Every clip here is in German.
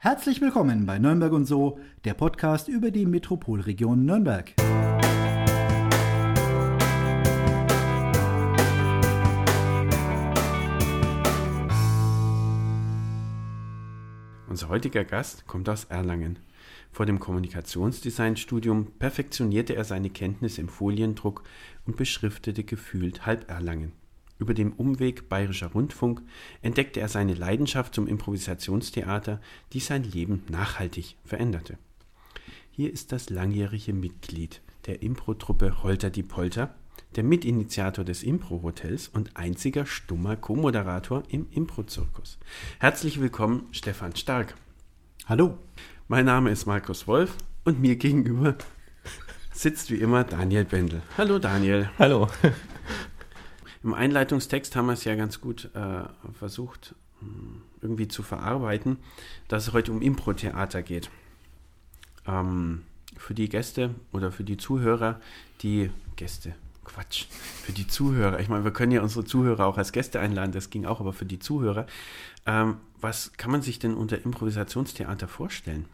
Herzlich willkommen bei Nürnberg und so, der Podcast über die Metropolregion Nürnberg. Unser heutiger Gast kommt aus Erlangen. Vor dem Kommunikationsdesignstudium perfektionierte er seine Kenntnis im Foliendruck und beschriftete gefühlt halb Erlangen. Über den Umweg Bayerischer Rundfunk entdeckte er seine Leidenschaft zum Improvisationstheater, die sein Leben nachhaltig veränderte. Hier ist das langjährige Mitglied der Impro-Truppe Holter die Polter, der Mitinitiator des Impro-Hotels und einziger stummer Co-Moderator im Impro-Zirkus. Herzlich willkommen, Stefan Stark. Hallo. Mein Name ist Markus Wolf und mir gegenüber sitzt wie immer Daniel Bendel. Hallo Daniel. Hallo. Im Einleitungstext haben wir es ja ganz gut äh, versucht hm, irgendwie zu verarbeiten, dass es heute um Impro-Theater geht. Ähm, für die Gäste oder für die Zuhörer, die Gäste, Quatsch, für die Zuhörer, ich meine, wir können ja unsere Zuhörer auch als Gäste einladen, das ging auch, aber für die Zuhörer, ähm, was kann man sich denn unter Improvisationstheater vorstellen?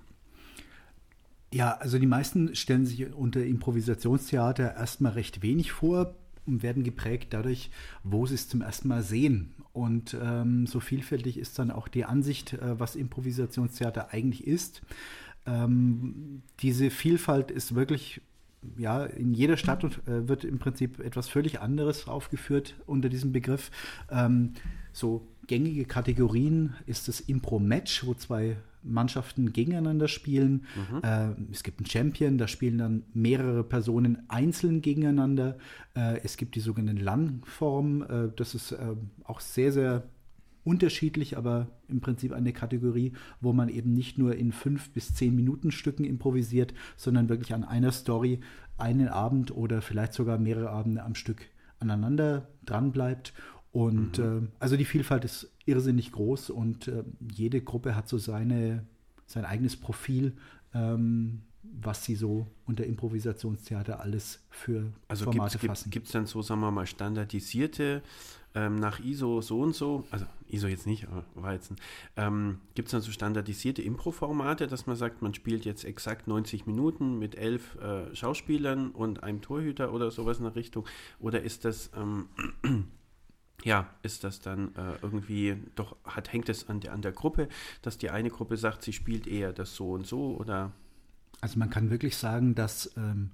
Ja, also die meisten stellen sich unter Improvisationstheater erstmal recht wenig vor, und werden geprägt dadurch, wo sie es zum ersten Mal sehen. Und ähm, so vielfältig ist dann auch die Ansicht, äh, was Improvisationstheater eigentlich ist. Ähm, diese Vielfalt ist wirklich ja, in jeder Stadt äh, wird im Prinzip etwas völlig anderes aufgeführt unter diesem Begriff. Ähm, so gängige Kategorien ist das Impro-Match, wo zwei Mannschaften gegeneinander spielen. Mhm. Äh, es gibt einen Champion, da spielen dann mehrere Personen einzeln gegeneinander. Äh, es gibt die sogenannte Langform, äh, das ist äh, auch sehr, sehr unterschiedlich, aber im Prinzip eine Kategorie, wo man eben nicht nur in fünf bis zehn Minuten Stücken improvisiert, sondern wirklich an einer Story einen Abend oder vielleicht sogar mehrere Abende am Stück aneinander dran bleibt. Und mhm. äh, also die Vielfalt ist irrsinnig groß und äh, jede Gruppe hat so seine, sein eigenes Profil, ähm, was sie so unter Improvisationstheater alles für also Formate gibt's, fassen. Gibt es dann so, sagen wir mal, standardisierte ähm, nach ISO so und so, also ISO jetzt nicht, aber war jetzt ein, ähm, gibt es dann so standardisierte Impro-Formate, dass man sagt, man spielt jetzt exakt 90 Minuten mit elf äh, Schauspielern und einem Torhüter oder sowas in der Richtung? Oder ist das ähm, ja, ist das dann äh, irgendwie doch, hat, hängt es an der, an der Gruppe, dass die eine Gruppe sagt, sie spielt eher das so und so oder? Also man kann wirklich sagen, dass ähm,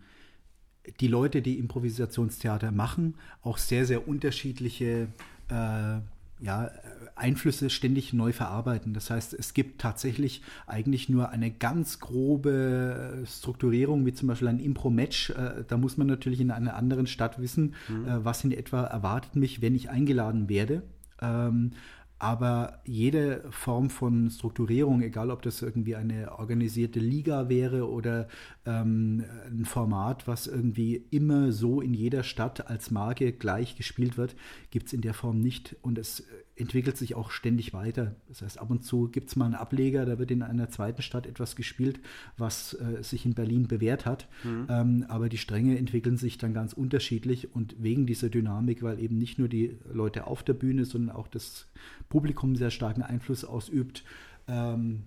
die Leute, die Improvisationstheater machen, auch sehr, sehr unterschiedliche äh, ja, Einflüsse ständig neu verarbeiten. Das heißt, es gibt tatsächlich eigentlich nur eine ganz grobe Strukturierung, wie zum Beispiel ein Impro-Match. Äh, da muss man natürlich in einer anderen Stadt wissen, mhm. Äh, was in etwa erwartet mich, wenn ich eingeladen werde. Ähm, aber jede Form von Strukturierung, egal ob das irgendwie eine organisierte Liga wäre oder ähm, ein Format, was irgendwie immer so in jeder Stadt als Marke gleich gespielt wird, gibt es in der Form nicht. Und es entwickelt sich auch ständig weiter. Das heißt, ab und zu gibt es mal einen Ableger, da wird in einer zweiten Stadt etwas gespielt, was äh, sich in Berlin bewährt hat. Mhm. Ähm, aber die Stränge entwickeln sich dann ganz unterschiedlich und wegen dieser Dynamik, weil eben nicht nur die Leute auf der Bühne, sondern auch das Publikum sehr starken Einfluss ausübt. Ähm,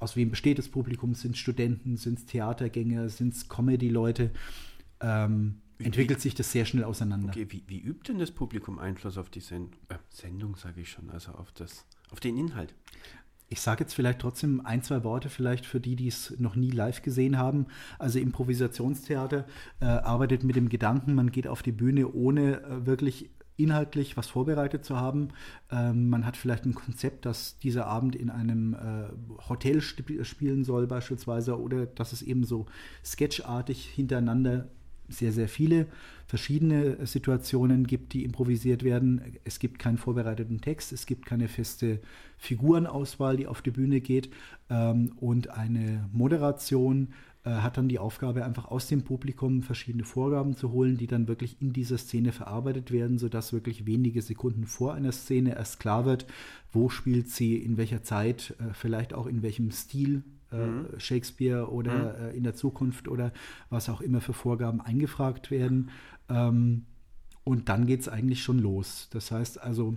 aus wem besteht das Publikum? Sind es Studenten, sind es Theatergänger, sind es Comedy-Leute? Ähm, entwickelt sich das sehr schnell auseinander. Okay, wie, wie übt denn das Publikum Einfluss auf die Send äh, Sendung, sage ich schon, also auf, das, auf den Inhalt? Ich sage jetzt vielleicht trotzdem ein, zwei Worte vielleicht für die, die es noch nie live gesehen haben. Also Improvisationstheater äh, arbeitet mit dem Gedanken, man geht auf die Bühne, ohne äh, wirklich inhaltlich was vorbereitet zu haben. Ähm, man hat vielleicht ein Konzept, dass dieser Abend in einem äh, Hotel spielen soll beispielsweise oder dass es eben so sketchartig hintereinander sehr, sehr viele verschiedene Situationen gibt, die improvisiert werden. Es gibt keinen vorbereiteten Text, es gibt keine feste Figurenauswahl, die auf die Bühne geht. Ähm, und eine Moderation hat dann die Aufgabe, einfach aus dem Publikum verschiedene Vorgaben zu holen, die dann wirklich in dieser Szene verarbeitet werden, sodass wirklich wenige Sekunden vor einer Szene erst klar wird, wo spielt sie, in welcher Zeit, äh, vielleicht auch in welchem Stil äh, mhm. Shakespeare oder mhm. äh, in der Zukunft oder was auch immer für Vorgaben eingefragt werden. Ähm, und dann geht es eigentlich schon los. Das heißt also,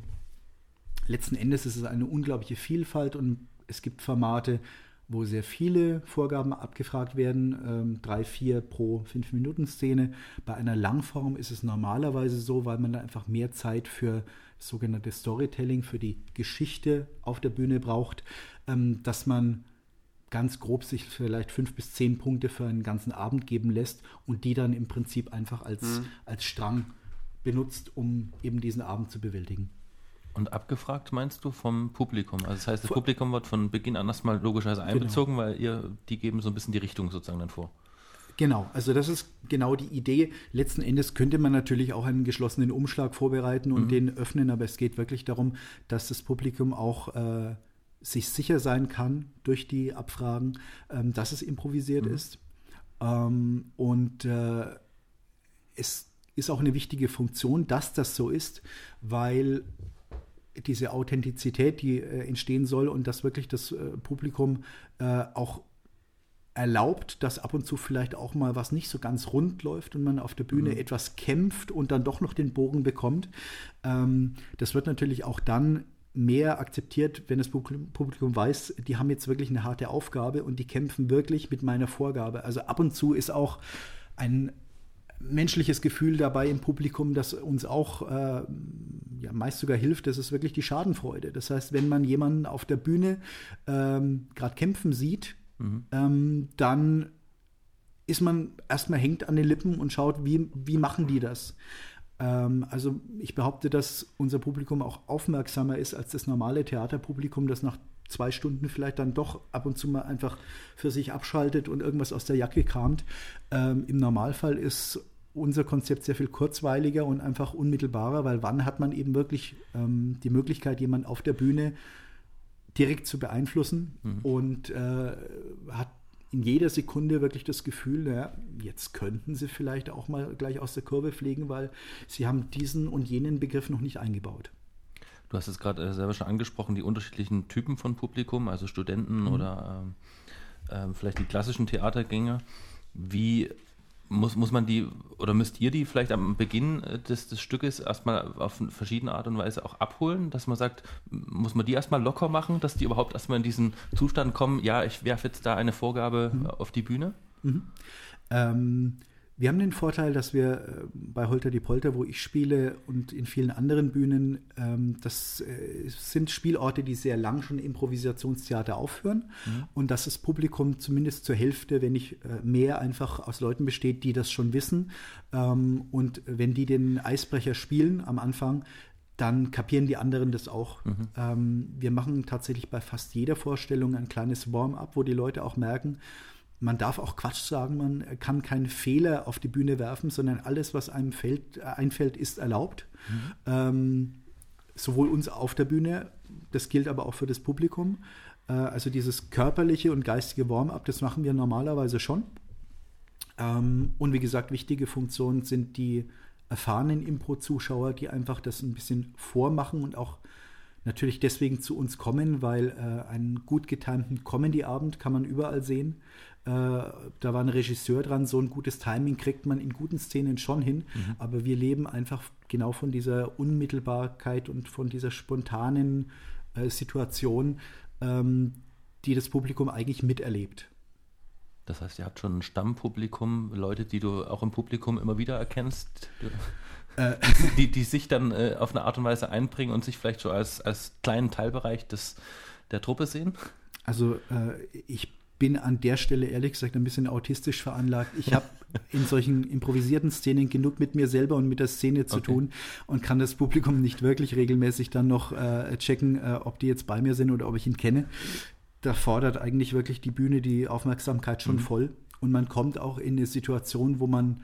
letzten Endes ist es eine unglaubliche Vielfalt und es gibt Formate, wo sehr viele Vorgaben abgefragt werden, ähm, drei, vier pro fünf Minuten Szene. Bei einer Langform ist es normalerweise so, weil man da einfach mehr Zeit für das sogenannte Storytelling, für die Geschichte auf der Bühne braucht, ähm, dass man ganz grob sich vielleicht fünf bis zehn Punkte für einen ganzen Abend geben lässt und die dann im Prinzip einfach als, mhm. als Strang benutzt, um eben diesen Abend zu bewältigen. Und abgefragt meinst du vom Publikum? Also das heißt, das Publikum wird von Beginn an erstmal logischerweise genau. einbezogen, genau. weil ihr, die geben so ein bisschen die Richtung sozusagen dann vor. Genau, also das ist genau die Idee. Letzten Endes könnte man natürlich auch einen geschlossenen Umschlag vorbereiten und mhm. den öffnen, aber es geht wirklich darum, dass das Publikum auch äh, sich sicher sein kann durch die Abfragen, ähm, dass es improvisiert mhm. ist. Ähm, und äh, es ist auch eine wichtige Funktion, dass das so ist, weil diese Authentizität, die äh, entstehen soll und dass wirklich das äh, Publikum äh, auch erlaubt, dass ab und zu vielleicht auch mal was nicht so ganz rund läuft und man auf der Bühne mhm. etwas kämpft und dann doch noch den Bogen bekommt. Ähm, das wird natürlich auch dann mehr akzeptiert, wenn das Publikum weiß, die haben jetzt wirklich eine harte Aufgabe und die kämpfen wirklich mit meiner Vorgabe. Also ab und zu ist auch ein menschliches Gefühl dabei im Publikum, das uns auch äh, ja, meist sogar hilft, das ist wirklich die Schadenfreude. Das heißt, wenn man jemanden auf der Bühne ähm, gerade kämpfen sieht, mhm. ähm, dann ist man erstmal hängt an den Lippen und schaut, wie, wie machen die das. Ähm, also ich behaupte, dass unser Publikum auch aufmerksamer ist als das normale Theaterpublikum, das nach zwei Stunden vielleicht dann doch ab und zu mal einfach für sich abschaltet und irgendwas aus der Jacke kramt. Ähm, Im Normalfall ist unser Konzept sehr viel kurzweiliger und einfach unmittelbarer, weil wann hat man eben wirklich ähm, die Möglichkeit, jemanden auf der Bühne direkt zu beeinflussen mhm. und äh, hat in jeder Sekunde wirklich das Gefühl, naja, jetzt könnten sie vielleicht auch mal gleich aus der Kurve fliegen, weil sie haben diesen und jenen Begriff noch nicht eingebaut. Du hast es gerade äh, selber schon angesprochen, die unterschiedlichen Typen von Publikum, also Studenten mhm. oder äh, vielleicht die klassischen Theatergänger. Wie muss, muss man die oder müsst ihr die vielleicht am Beginn äh, des, des Stückes erstmal auf verschiedene Art und Weise auch abholen, dass man sagt, muss man die erstmal locker machen, dass die überhaupt erstmal in diesen Zustand kommen, ja, ich werfe jetzt da eine Vorgabe mhm. auf die Bühne? Mhm. Ähm, wir haben den Vorteil, dass wir äh, bei Holter die Polter, wo ich spiele und in vielen anderen Bühnen, ähm, das äh, sind Spielorte, die sehr lang schon Improvisationstheater aufführen mhm. und dass das Publikum zumindest zur Hälfte, wenn nicht äh, mehr, einfach aus Leuten besteht, die das schon wissen. Ähm, und wenn die den Eisbrecher spielen am Anfang, dann kapieren die anderen das auch. Mhm. Ähm, wir machen tatsächlich bei fast jeder Vorstellung ein kleines Warm-up, wo die Leute auch merken, man darf auch Quatsch sagen, man kann keinen Fehler auf die Bühne werfen, sondern alles, was einem fällt, äh, einfällt, ist erlaubt. Mhm. Ähm, sowohl uns auf der Bühne, das gilt aber auch für das Publikum. Äh, also dieses körperliche und geistige Warm-up, das machen wir normalerweise schon. Ähm, und wie gesagt, wichtige Funktionen sind die erfahrenen Impro-Zuschauer, die einfach das ein bisschen vormachen und auch natürlich deswegen zu uns kommen, weil äh, einen gut getimten Comedy-Abend kann man überall sehen. Äh, da war ein Regisseur dran, so ein gutes Timing kriegt man in guten Szenen schon hin, mhm. aber wir leben einfach genau von dieser Unmittelbarkeit und von dieser spontanen äh, Situation, ähm, die das Publikum eigentlich miterlebt. Das heißt, ihr habt schon ein Stammpublikum, Leute, die du auch im Publikum immer wieder erkennst, äh. die, die sich dann äh, auf eine Art und Weise einbringen und sich vielleicht so als, als kleinen Teilbereich des, der Truppe sehen? Also äh, ich bin an der Stelle ehrlich gesagt ein bisschen autistisch veranlagt. Ich habe in solchen improvisierten Szenen genug mit mir selber und mit der Szene zu okay. tun und kann das Publikum nicht wirklich regelmäßig dann noch äh, checken, äh, ob die jetzt bei mir sind oder ob ich ihn kenne. Da fordert eigentlich wirklich die Bühne die Aufmerksamkeit schon mhm. voll. Und man kommt auch in eine Situation, wo man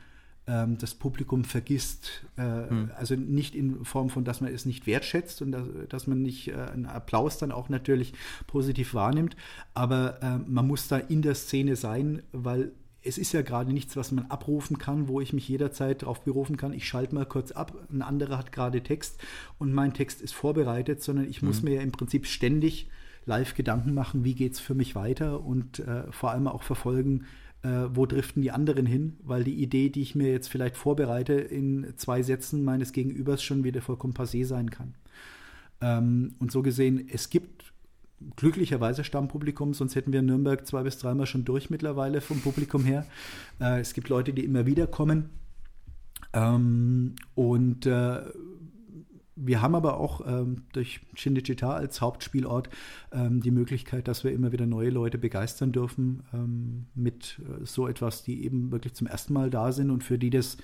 ähm, das Publikum vergisst. Äh, hm. Also nicht in Form von, dass man es nicht wertschätzt und dass, dass man nicht äh, einen Applaus dann auch natürlich positiv wahrnimmt, aber äh, man muss da in der Szene sein, weil es ist ja gerade nichts, was man abrufen kann, wo ich mich jederzeit darauf berufen kann, ich schalte mal kurz ab, ein anderer hat gerade Text und mein Text ist vorbereitet, sondern ich muss mhm. mir ja im Prinzip ständig live Gedanken machen, wie geht es für mich weiter und äh, vor allem auch verfolgen, äh, wo driften die anderen hin, weil die Idee, die ich mir jetzt vielleicht vorbereite, in zwei Sätzen meines Gegenübers schon wieder vollkommen passé sein kann. Ähm, und so gesehen, es gibt glücklicherweise Stammpublikum, sonst hätten wir Nürnberg zwei bis dreimal schon durch mittlerweile vom Publikum her. Äh, es gibt Leute, die immer wieder kommen. Ähm, und äh, wir haben aber auch ähm, durch Cinecittà als Hauptspielort ähm, die Möglichkeit, dass wir immer wieder neue Leute begeistern dürfen ähm, mit äh, so etwas, die eben wirklich zum ersten Mal da sind und für die das,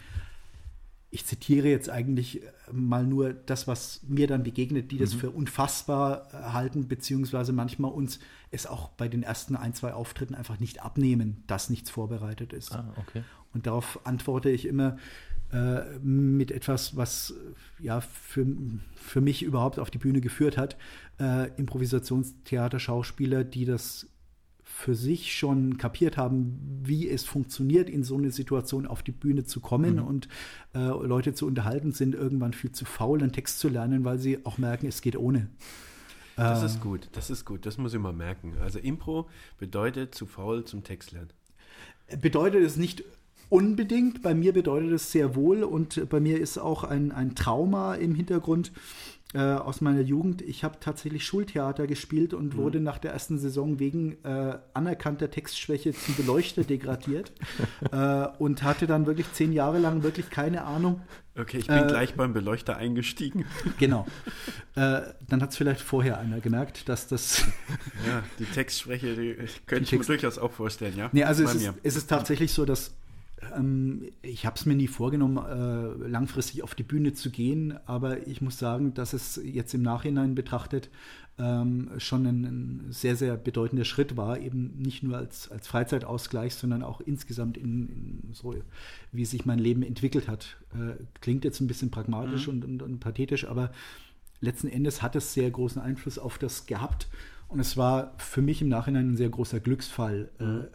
ich zitiere jetzt eigentlich äh, mal nur das, was mir dann begegnet, die das mhm. für unfassbar äh, halten, beziehungsweise manchmal uns es auch bei den ersten ein, zwei Auftritten einfach nicht abnehmen, dass nichts vorbereitet ist. Ah, okay. Und darauf antworte ich immer, äh, mit etwas, was ja für, für mich überhaupt auf die Bühne geführt hat. Äh, Improvisationstheater, Schauspieler, die das für sich schon kapiert haben, wie es funktioniert, in so eine Situation auf die Bühne zu kommen mhm. und äh, Leute zu unterhalten, sind irgendwann viel zu faul, einen Text zu lernen, weil sie auch merken, es geht ohne. Das äh, ist gut, das ist gut, das muss ich mal merken. Also Impro bedeutet zu faul zum Text lernen. Bedeutet es nicht unbedingt. Bei mir bedeutet es sehr wohl und bei mir ist auch ein, ein Trauma im Hintergrund äh, aus meiner Jugend. Ich habe tatsächlich Schultheater gespielt und mhm. wurde nach der ersten Saison wegen äh, anerkannter Textschwäche zum Beleuchter degradiert äh, und hatte dann wirklich zehn Jahre lang wirklich keine Ahnung. Okay, ich bin äh, gleich beim Beleuchter eingestiegen. Genau. Äh, dann hat es vielleicht vorher einer gemerkt, dass das. ja, die Textschwäche, die könnte ich Text mir durchaus auch vorstellen, ja. Nee, also es ist, es ist tatsächlich so, dass ähm, ich habe es mir nie vorgenommen, äh, langfristig auf die Bühne zu gehen, aber ich muss sagen, dass es jetzt im Nachhinein betrachtet ähm, schon ein, ein, sehr, sehr bedeutender Schritt war, eben nicht nur als, als Freizeitausgleich, sondern auch insgesamt in, in so, wie sich mein Leben entwickelt hat. Äh, klingt jetzt ein bisschen pragmatisch mhm. und, und, und pathetisch, aber letzten Endes hat es sehr großen Einfluss auf das gehabt. Und es war für mich im Nachhinein ein sehr großer Glücksfall, äh, mhm.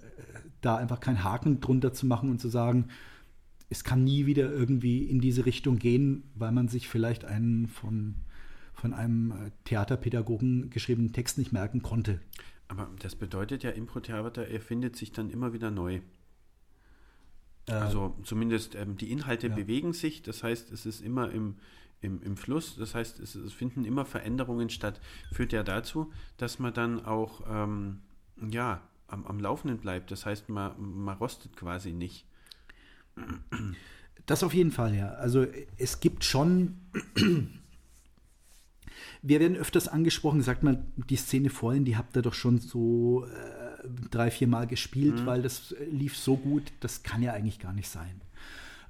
Da einfach keinen Haken drunter zu machen und zu sagen, es kann nie wieder irgendwie in diese Richtung gehen, weil man sich vielleicht einen von, von einem äh, Theaterpädagogen geschriebenen Text nicht merken konnte. Aber das bedeutet ja, Impro-Theater erfindet sich dann immer wieder neu. Äh, also zumindest ähm, die Inhalte ja. bewegen sich, das heißt, es ist immer im, im, im Fluss, das heißt, es, es, finden immer Veränderungen statt. Führt ja dazu, dass man dann auch ähm, ja, am, am Laufenden bleibt. Das heißt, man, man rostet quasi nicht. Das auf jeden Fall, ja. Also es gibt schon, wir werden öfters angesprochen, sagt man, die Szene vorhin, die habt ihr doch schon so äh, drei, vier Mal gespielt, mhm. weil das lief so gut, das kann ja eigentlich gar nicht sein.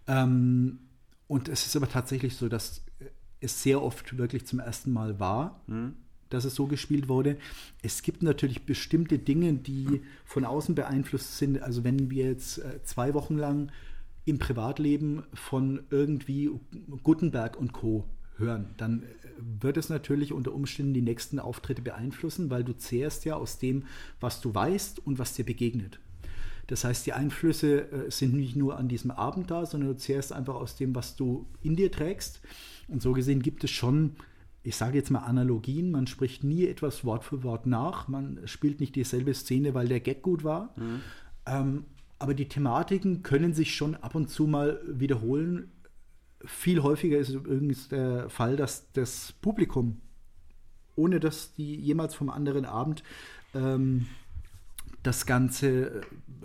Ähm, und es ist aber tatsächlich so, dass es sehr oft wirklich zum ersten Mal war. Mhm dass es so gespielt wurde. Es gibt natürlich bestimmte Dinge, die von außen beeinflusst sind. Also wenn wir jetzt äh, zwei Wochen lang im Privatleben von irgendwie Gutenberg und Co. hören, dann äh, wird es natürlich unter Umständen die nächsten Auftritte beeinflussen, weil du zehrst ja aus dem, was du weißt und was dir begegnet. Das heißt, die Einflüsse äh, sind nicht nur an diesem Abend da, sondern du zehrst einfach aus dem, was du in dir trägst. Und so gesehen gibt es schon ich sage jetzt mal Analogien, man spricht nie etwas Wort für Wort nach, man spielt nicht dieselbe Szene, weil der Gag gut war. Mhm. Ähm, aber die Thematiken können sich schon ab und zu mal wiederholen. Viel häufiger ist übrigens der Fall, dass das Publikum, ohne dass die jemals vom anderen Abend ähm, das Ganze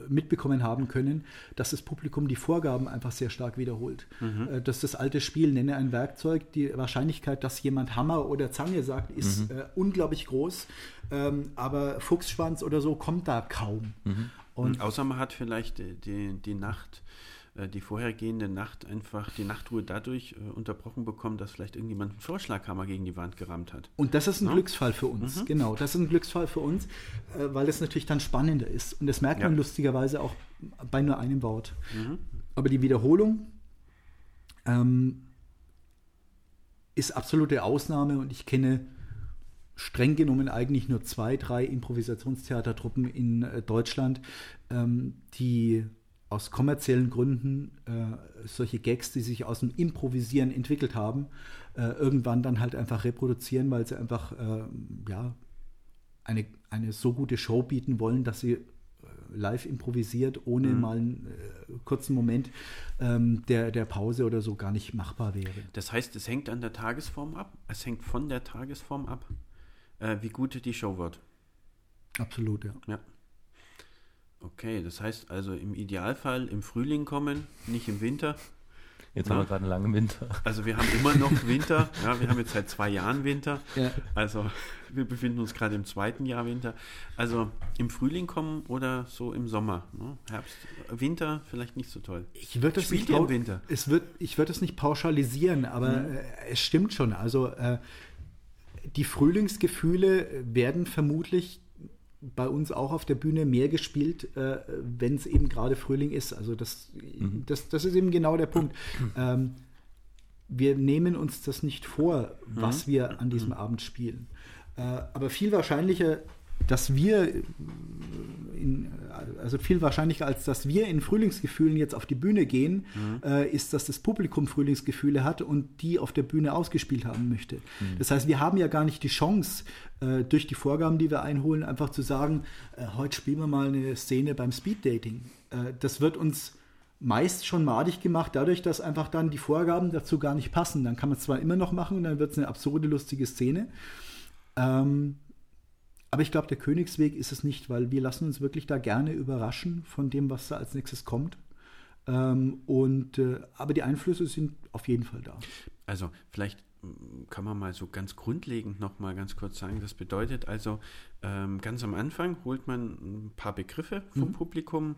mitbekommen haben können, dass das Publikum die Vorgaben einfach sehr stark wiederholt. Mhm. Äh, dass das alte Spiel, nenne ein Werkzeug, die Wahrscheinlichkeit, dass jemand Hammer oder Zange sagt, ist mhm. äh, unglaublich groß. Ähm, aber Fuchsschwanz oder so kommt da kaum. Mhm. Und Außer man hat vielleicht die, die, Nacht die vorhergehende Nacht einfach die Nachtruhe dadurch äh, unterbrochen bekommen, dass vielleicht irgendjemand einen Vorschlaghammer gegen die Wand gerammt hat. Und das ist ein ja? Glücksfall für uns, mhm. genau. Das ist ein Glücksfall für uns, äh, weil es natürlich dann spannender ist. Und das merkt ja. man lustigerweise auch bei nur einem Wort. Mhm. Aber die Wiederholung ähm, ist absolute Ausnahme und ich kenne streng genommen eigentlich nur zwei, drei Improvisationstheatertruppen in äh, Deutschland, ähm, die aus kommerziellen Gründen äh, solche Gags, die sich aus dem Improvisieren entwickelt haben, äh, irgendwann dann halt einfach reproduzieren, weil sie einfach äh, ja, eine, eine so gute Show bieten wollen, dass sie äh, live improvisiert, ohne mhm. mal einen äh, kurzen Moment ähm, der, der Pause oder so gar nicht machbar wäre. Das heißt, es hängt an der Tagesform ab, es hängt von der Tagesform ab, äh, wie gut die Show wird. Absolut, ja. Ja. Okay, das heißt also im Idealfall im Frühling kommen, nicht im Winter. Jetzt Na? haben wir gerade einen langen Winter. Also wir haben immer noch Winter. Ja, wir haben jetzt seit zwei Jahren Winter. Ja. Also wir befinden uns gerade im zweiten Jahr Winter. Also im Frühling kommen oder so im Sommer. Ne? Herbst, Winter vielleicht nicht so toll. Ich würde das Spielt nicht im pau- Winter? Es wird, ich würde es nicht pauschalisieren, aber Mhm. äh, es stimmt schon. Also äh, die Frühlingsgefühle werden vermutlich bei uns auch auf der Bühne mehr gespielt, äh, wenn es eben gerade Frühling ist. Also das, Mhm. das, das ist eben genau der Punkt. Ähm, wir nehmen uns das nicht vor, Mhm. was wir an diesem Abend spielen. Äh, aber viel wahrscheinlicher, dass wir in, also viel wahrscheinlicher, als dass wir in Frühlingsgefühlen jetzt auf die Bühne gehen, äh, ist, dass das Publikum Frühlingsgefühle hat und die auf der Bühne ausgespielt haben möchte. Das heißt, wir haben ja gar nicht die Chance, äh, durch die Vorgaben, die wir einholen, einfach zu sagen, äh, heute spielen wir mal eine Szene beim Speeddating. Äh, das wird uns meist schon madig gemacht, dadurch, dass einfach dann die Vorgaben dazu gar nicht passen. Dann kann man es zwar immer noch machen und dann wird es eine absurde, lustige Szene. Ähm, aber ich glaube, der Königsweg ist es nicht, weil wir lassen uns wirklich da gerne überraschen von dem, was da als nächstes kommt. Ähm, und, äh, aber die Einflüsse sind auf jeden Fall da. Also vielleicht mm, kann man mal so ganz grundlegend noch mal ganz kurz sagen. Das bedeutet also, ähm, ganz am Anfang holt man ein paar Begriffe vom Publikum.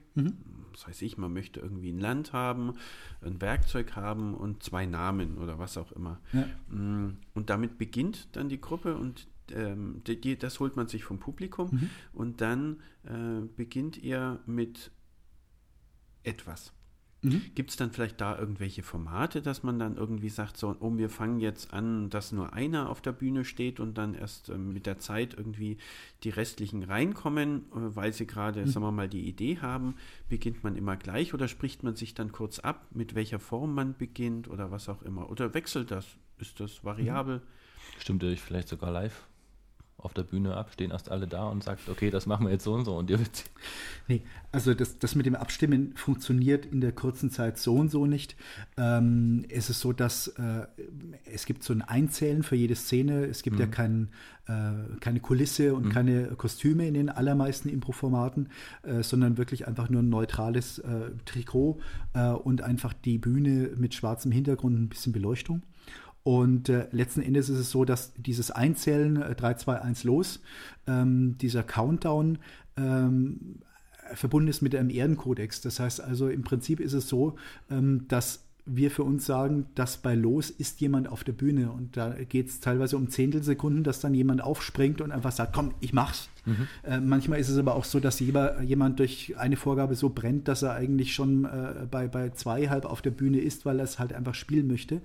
Das heißt ich, man möchte irgendwie ein Land haben, ein Werkzeug haben und zwei Namen oder was auch immer. Ja. Mm, Und damit beginnt dann die Gruppe und ähm, die, die, das holt man sich vom Publikum und dann äh, beginnt ihr mit etwas. Gibt es dann vielleicht da irgendwelche Formate, dass man dann irgendwie sagt, so, oh, wir fangen jetzt an, dass nur einer auf der Bühne steht und dann erst ähm, mit der Zeit irgendwie die restlichen reinkommen, äh, weil sie gerade, sagen wir mal, die Idee haben, beginnt man immer gleich oder spricht man sich dann kurz ab, mit welcher Form man beginnt oder was auch immer? Oder wechselt das? Ist das variabel? Stimmt ihr euch vielleicht sogar live auf der Bühne ab, stehen erst alle da und sagt, okay, das machen wir jetzt so und so und ihr wisst. Nee, also das, das mit dem Abstimmen funktioniert in der kurzen Zeit so und so nicht. Ähm, es ist so, dass äh, es gibt so ein Einzählen für jede Szene. Es gibt ja kein, äh, keine Kulisse und keine Kostüme in den allermeisten Impro-Formaten, äh, sondern wirklich einfach nur ein neutrales äh, Trikot äh, und einfach die Bühne mit schwarzem Hintergrund, ein bisschen Beleuchtung. Und äh, letzten Endes ist es so, dass dieses Einzählen, äh, 3, 2, 1 los, ähm, dieser Countdown ähm, verbunden ist mit einem Ehrenkodex. Das heißt also, im Prinzip ist es so, ähm, dass wir für uns sagen, dass bei Los ist jemand auf der Bühne und da geht es teilweise um Zehntelsekunden, dass dann jemand aufspringt und einfach sagt, komm, ich mach's. Äh, manchmal ist es aber auch so, dass jeder, jemand durch eine Vorgabe so brennt, dass er eigentlich schon äh, bei, bei zwei halb auf der Bühne ist, weil er es halt einfach spielen möchte.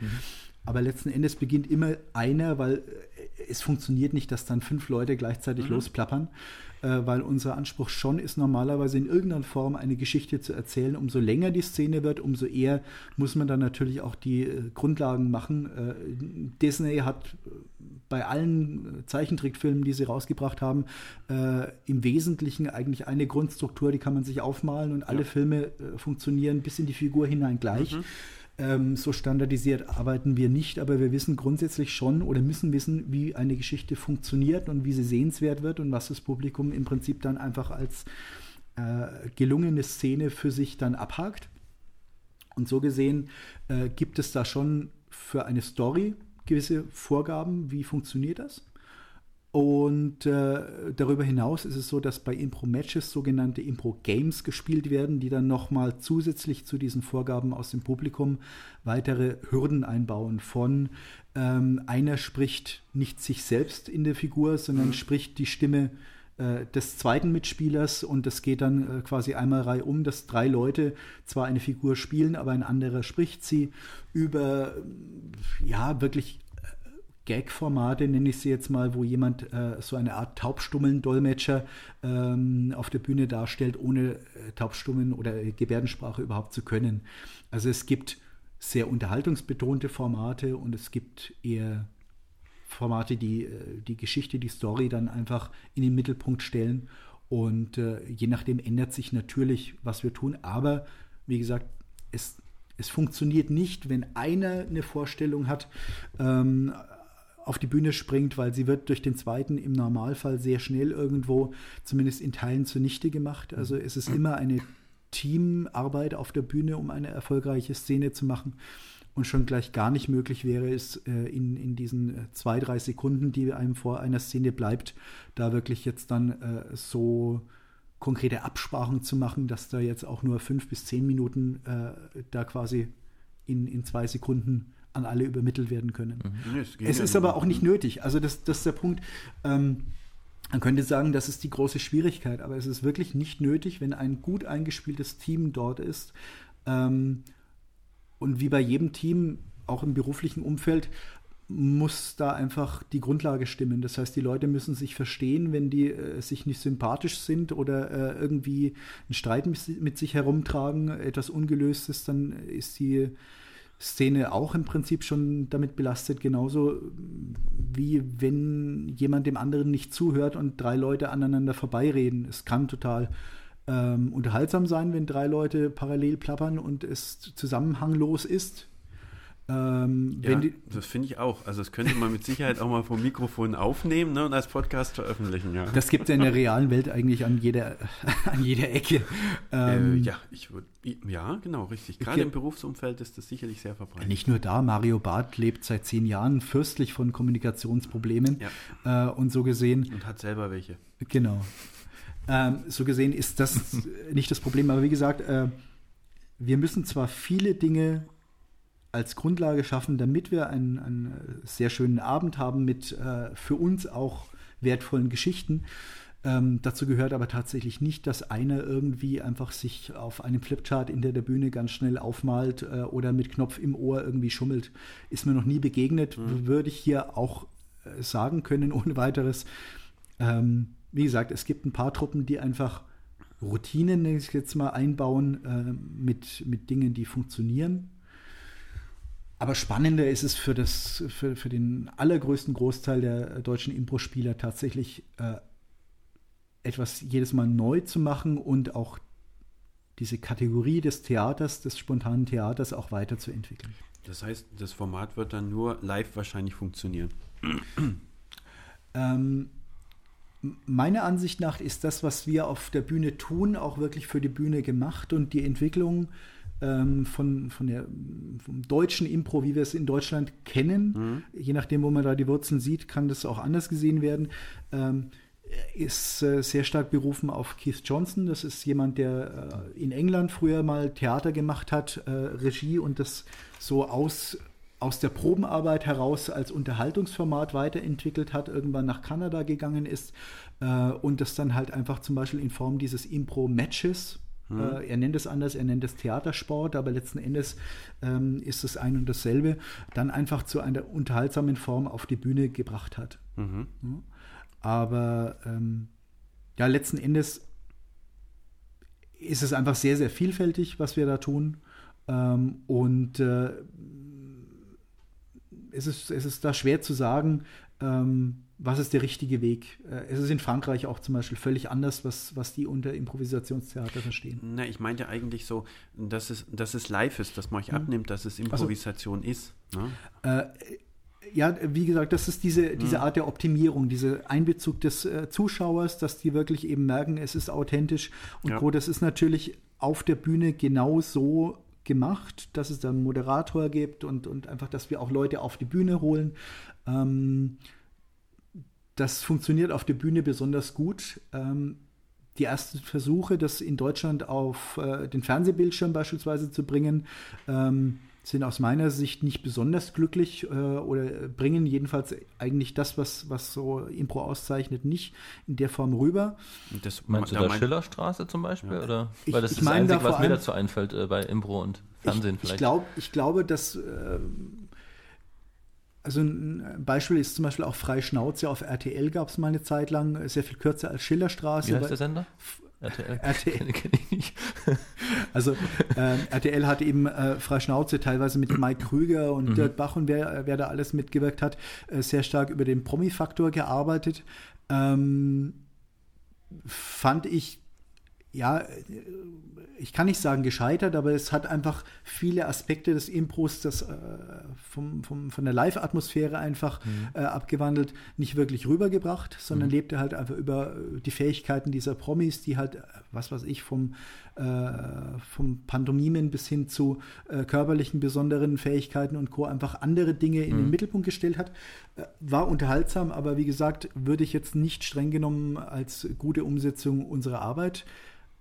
Aber letzten Endes beginnt immer einer, weil äh, es funktioniert nicht, dass dann fünf Leute gleichzeitig losplappern, äh, weil unser Anspruch schon ist, normalerweise in irgendeiner Form eine Geschichte zu erzählen. Umso länger die Szene wird, umso eher muss man dann natürlich auch die äh, Grundlagen machen. Äh, Disney hat äh, bei allen äh, Zeichentrickfilmen, die sie rausgebracht haben, im Wesentlichen eigentlich eine Grundstruktur, die kann man sich aufmalen und alle Filme äh, funktionieren bis in die Figur hinein gleich. Ähm, so standardisiert arbeiten wir nicht, aber wir wissen grundsätzlich schon oder müssen wissen, wie eine Geschichte funktioniert und wie sie sehenswert wird und was das Publikum im Prinzip dann einfach als äh, gelungene Szene für sich dann abhakt. Und so gesehen äh, gibt es da schon für eine Story gewisse Vorgaben, wie funktioniert das. Und äh, darüber hinaus ist es so, dass bei Impro-Matches sogenannte Impro-Games gespielt werden, die dann nochmal zusätzlich zu diesen Vorgaben aus dem Publikum weitere Hürden einbauen. Von ähm, einer spricht nicht sich selbst in der Figur, sondern spricht die Stimme äh, des zweiten Mitspielers und das geht dann äh, quasi einmal reihum, dass drei Leute zwar eine Figur spielen, aber ein anderer spricht sie über ja wirklich Gag-Formate, nenne ich sie jetzt mal, wo jemand äh, so eine Art Taubstummeln-Dolmetscher ähm, auf der Bühne darstellt, ohne äh, Taubstummen oder Gebärdensprache überhaupt zu können. Also es gibt sehr unterhaltungsbetonte Formate und es gibt eher Formate, die äh, die Geschichte, die Story dann einfach in den Mittelpunkt stellen. Und äh, je nachdem ändert sich natürlich, was wir tun. Aber wie gesagt, es, es funktioniert nicht, wenn einer eine Vorstellung hat, ähm, auf die Bühne springt, weil sie wird durch den zweiten im Normalfall sehr schnell irgendwo, zumindest in Teilen, zunichte gemacht. Also es ist immer eine Teamarbeit auf der Bühne, um eine erfolgreiche Szene zu machen. Und schon gleich gar nicht möglich wäre es, äh, in, in diesen äh, zwei, drei Sekunden, die einem vor einer Szene bleibt, da wirklich jetzt dann äh, so konkrete Absprachen zu machen, dass da jetzt auch nur fünf bis zehn Minuten da quasi in, in zwei Sekunden an alle übermittelt werden können. Mhm. Es, es ist aber auch nicht nötig. Also das, das ist der Punkt. Ähm, man könnte sagen, das ist die große Schwierigkeit, aber es ist wirklich nicht nötig, wenn ein gut eingespieltes Team dort ist. Ähm, und wie bei jedem Team, auch im beruflichen Umfeld, muss da einfach die Grundlage stimmen. Das heißt, die Leute müssen sich verstehen, wenn die äh, sich nicht sympathisch sind oder äh, irgendwie einen Streit mit, sich herumtragen, etwas Ungelöstes, dann ist die Szene auch im Prinzip schon damit belastet, genauso wie wenn jemand dem anderen nicht zuhört und drei Leute aneinander vorbeireden. Es kann total ähm, unterhaltsam sein, wenn drei Leute parallel plappern und es zusammenhanglos ist. Ähm, ja, die, das finde ich auch. Also das könnte man mit Sicherheit auch mal vom Mikrofon aufnehmen ne, und als Podcast veröffentlichen. Ja. Das gibt es ja in der realen Welt eigentlich an jeder, an jeder Ecke. Ähm, äh, ja, ich würde, ja, genau, richtig. Gerade okay. im Berufsumfeld ist das sicherlich sehr verbreitet. Nicht nur da, Mario Barth lebt seit zehn Jahren fürstlich von Kommunikationsproblemen ja. äh, und so gesehen. Und hat selber welche. Genau. Ähm, so gesehen ist das nicht das Problem, aber wie gesagt, äh, wir müssen zwar viele Dinge als Grundlage schaffen, damit wir einen, einen sehr schönen Abend haben mit äh, für uns auch wertvollen Geschichten. Ähm, dazu gehört aber tatsächlich nicht, dass einer irgendwie einfach sich auf einem Flipchart hinter der Bühne ganz schnell aufmalt äh, oder mit Knopf im Ohr irgendwie schummelt. Ist mir noch nie begegnet, mhm. würde ich hier auch äh, sagen können ohne weiteres. Ähm, wie gesagt, es gibt ein paar Truppen, die einfach Routinen, jetzt mal, einbauen äh, mit, mit Dingen, die funktionieren. Aber spannender ist es für, das, für, für den allergrößten Großteil der deutschen Impro-Spieler tatsächlich äh, etwas jedes Mal neu zu machen und auch diese Kategorie des Theaters, des spontanen Theaters auch weiterzuentwickeln. Das heißt, das Format wird dann nur live wahrscheinlich funktionieren. ähm, meiner Ansicht nach ist das, was wir auf der Bühne tun, auch wirklich für die Bühne gemacht und die Entwicklung ähm, von, von der, vom deutschen Impro, wie wir es in Deutschland kennen, mhm. je nachdem, wo man da die Wurzeln sieht, kann das auch anders gesehen werden. Ähm, ist äh, sehr stark berufen auf Keith Johnson. Das ist jemand, der äh, in England früher mal Theater gemacht hat, äh, Regie und das so aus, aus der Probenarbeit heraus als Unterhaltungsformat weiterentwickelt hat, irgendwann nach Kanada gegangen ist äh, und das dann halt einfach zum Beispiel in Form dieses Impro-Matches hm. Äh, er nennt es anders, er nennt es Theatersport, aber letzten Endes ähm, ist es ein und dasselbe, dann einfach zu einer unterhaltsamen Form auf die Bühne gebracht hat. Mhm. Ja. Aber ähm, ja, letzten Endes ist es einfach sehr, sehr vielfältig, was wir da tun. Ähm, und äh, es, ist, es ist da schwer zu sagen, ähm, was ist der richtige Weg? Äh, es ist in Frankreich auch zum Beispiel völlig anders, was, was die unter Improvisationstheater verstehen. Na, ich meinte eigentlich so, dass es, dass es live ist, dass man euch hm. abnimmt, dass es Improvisation also, ist. Ne? Äh, ja, wie gesagt, das ist diese, diese hm. Art der Optimierung, dieser Einbezug des äh, Zuschauers, dass die wirklich eben merken, es ist authentisch und ja. Co. Das ist natürlich auf der Bühne genau so gemacht, dass es da einen Moderator gibt und, und einfach, dass wir auch Leute auf die Bühne holen. Ähm, das funktioniert auf der Bühne besonders gut. Ähm, die ersten Versuche, das in Deutschland auf äh, den Fernsehbildschirm beispielsweise zu bringen, ähm, sind aus meiner Sicht nicht besonders glücklich äh, oder bringen jedenfalls eigentlich das, was, was so Impro auszeichnet, nicht in der Form rüber. Das, Meinst du da, da Schillerstraße zum Beispiel? Ja. Oder? Ich, Weil das ist das Einzige, da was mir dazu einfällt äh, bei Impro und Fernsehen ich, vielleicht. Ich, glaub, ich glaube, dass äh, also ein Beispiel ist zum Beispiel auch Freischnauze auf RTL gab es mal eine Zeit lang, sehr viel kürzer als Schillerstraße. Wie heißt der Sender? RTL. RTL. kenne ich nicht. also äh, RTL hat eben äh, Freischnauze teilweise mit Mike Krüger und mhm. Dirk Bach und wer, wer da alles mitgewirkt hat, äh, sehr stark über den Promi-Faktor gearbeitet. Ähm, fand ich ja, ich kann nicht sagen gescheitert, aber es hat einfach viele Aspekte des Impros, das äh, vom, vom, von der Live-Atmosphäre einfach mhm. äh, abgewandelt, nicht wirklich rübergebracht, sondern mhm. lebte halt einfach über die Fähigkeiten dieser Promis, die halt, was weiß ich, vom, äh, vom Pantomimen bis hin zu äh, körperlichen besonderen Fähigkeiten und Co. einfach andere Dinge in mhm. den Mittelpunkt gestellt hat. Äh, war unterhaltsam, aber wie gesagt, würde ich jetzt nicht streng genommen als gute Umsetzung unserer Arbeit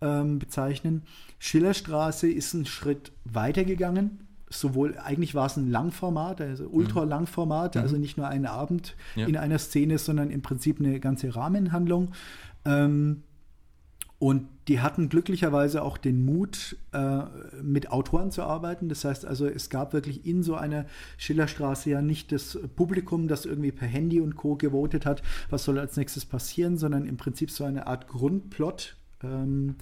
ähm, bezeichnen. Schillerstraße ist einen Schritt weiter gegangen. Sowohl, eigentlich war es ein Langformat, also Ultra-Langformat, mhm. also nicht nur ein Abend ja. in einer Szene, sondern im Prinzip eine ganze Rahmenhandlung. Ähm, und die hatten glücklicherweise auch den Mut, äh, mit Autoren zu arbeiten. Das heißt also, es gab wirklich in so einer Schillerstraße ja nicht das Publikum, das irgendwie per Handy und Co. gewotet hat, was soll als nächstes passieren, sondern im Prinzip so eine Art Grundplot, ähm,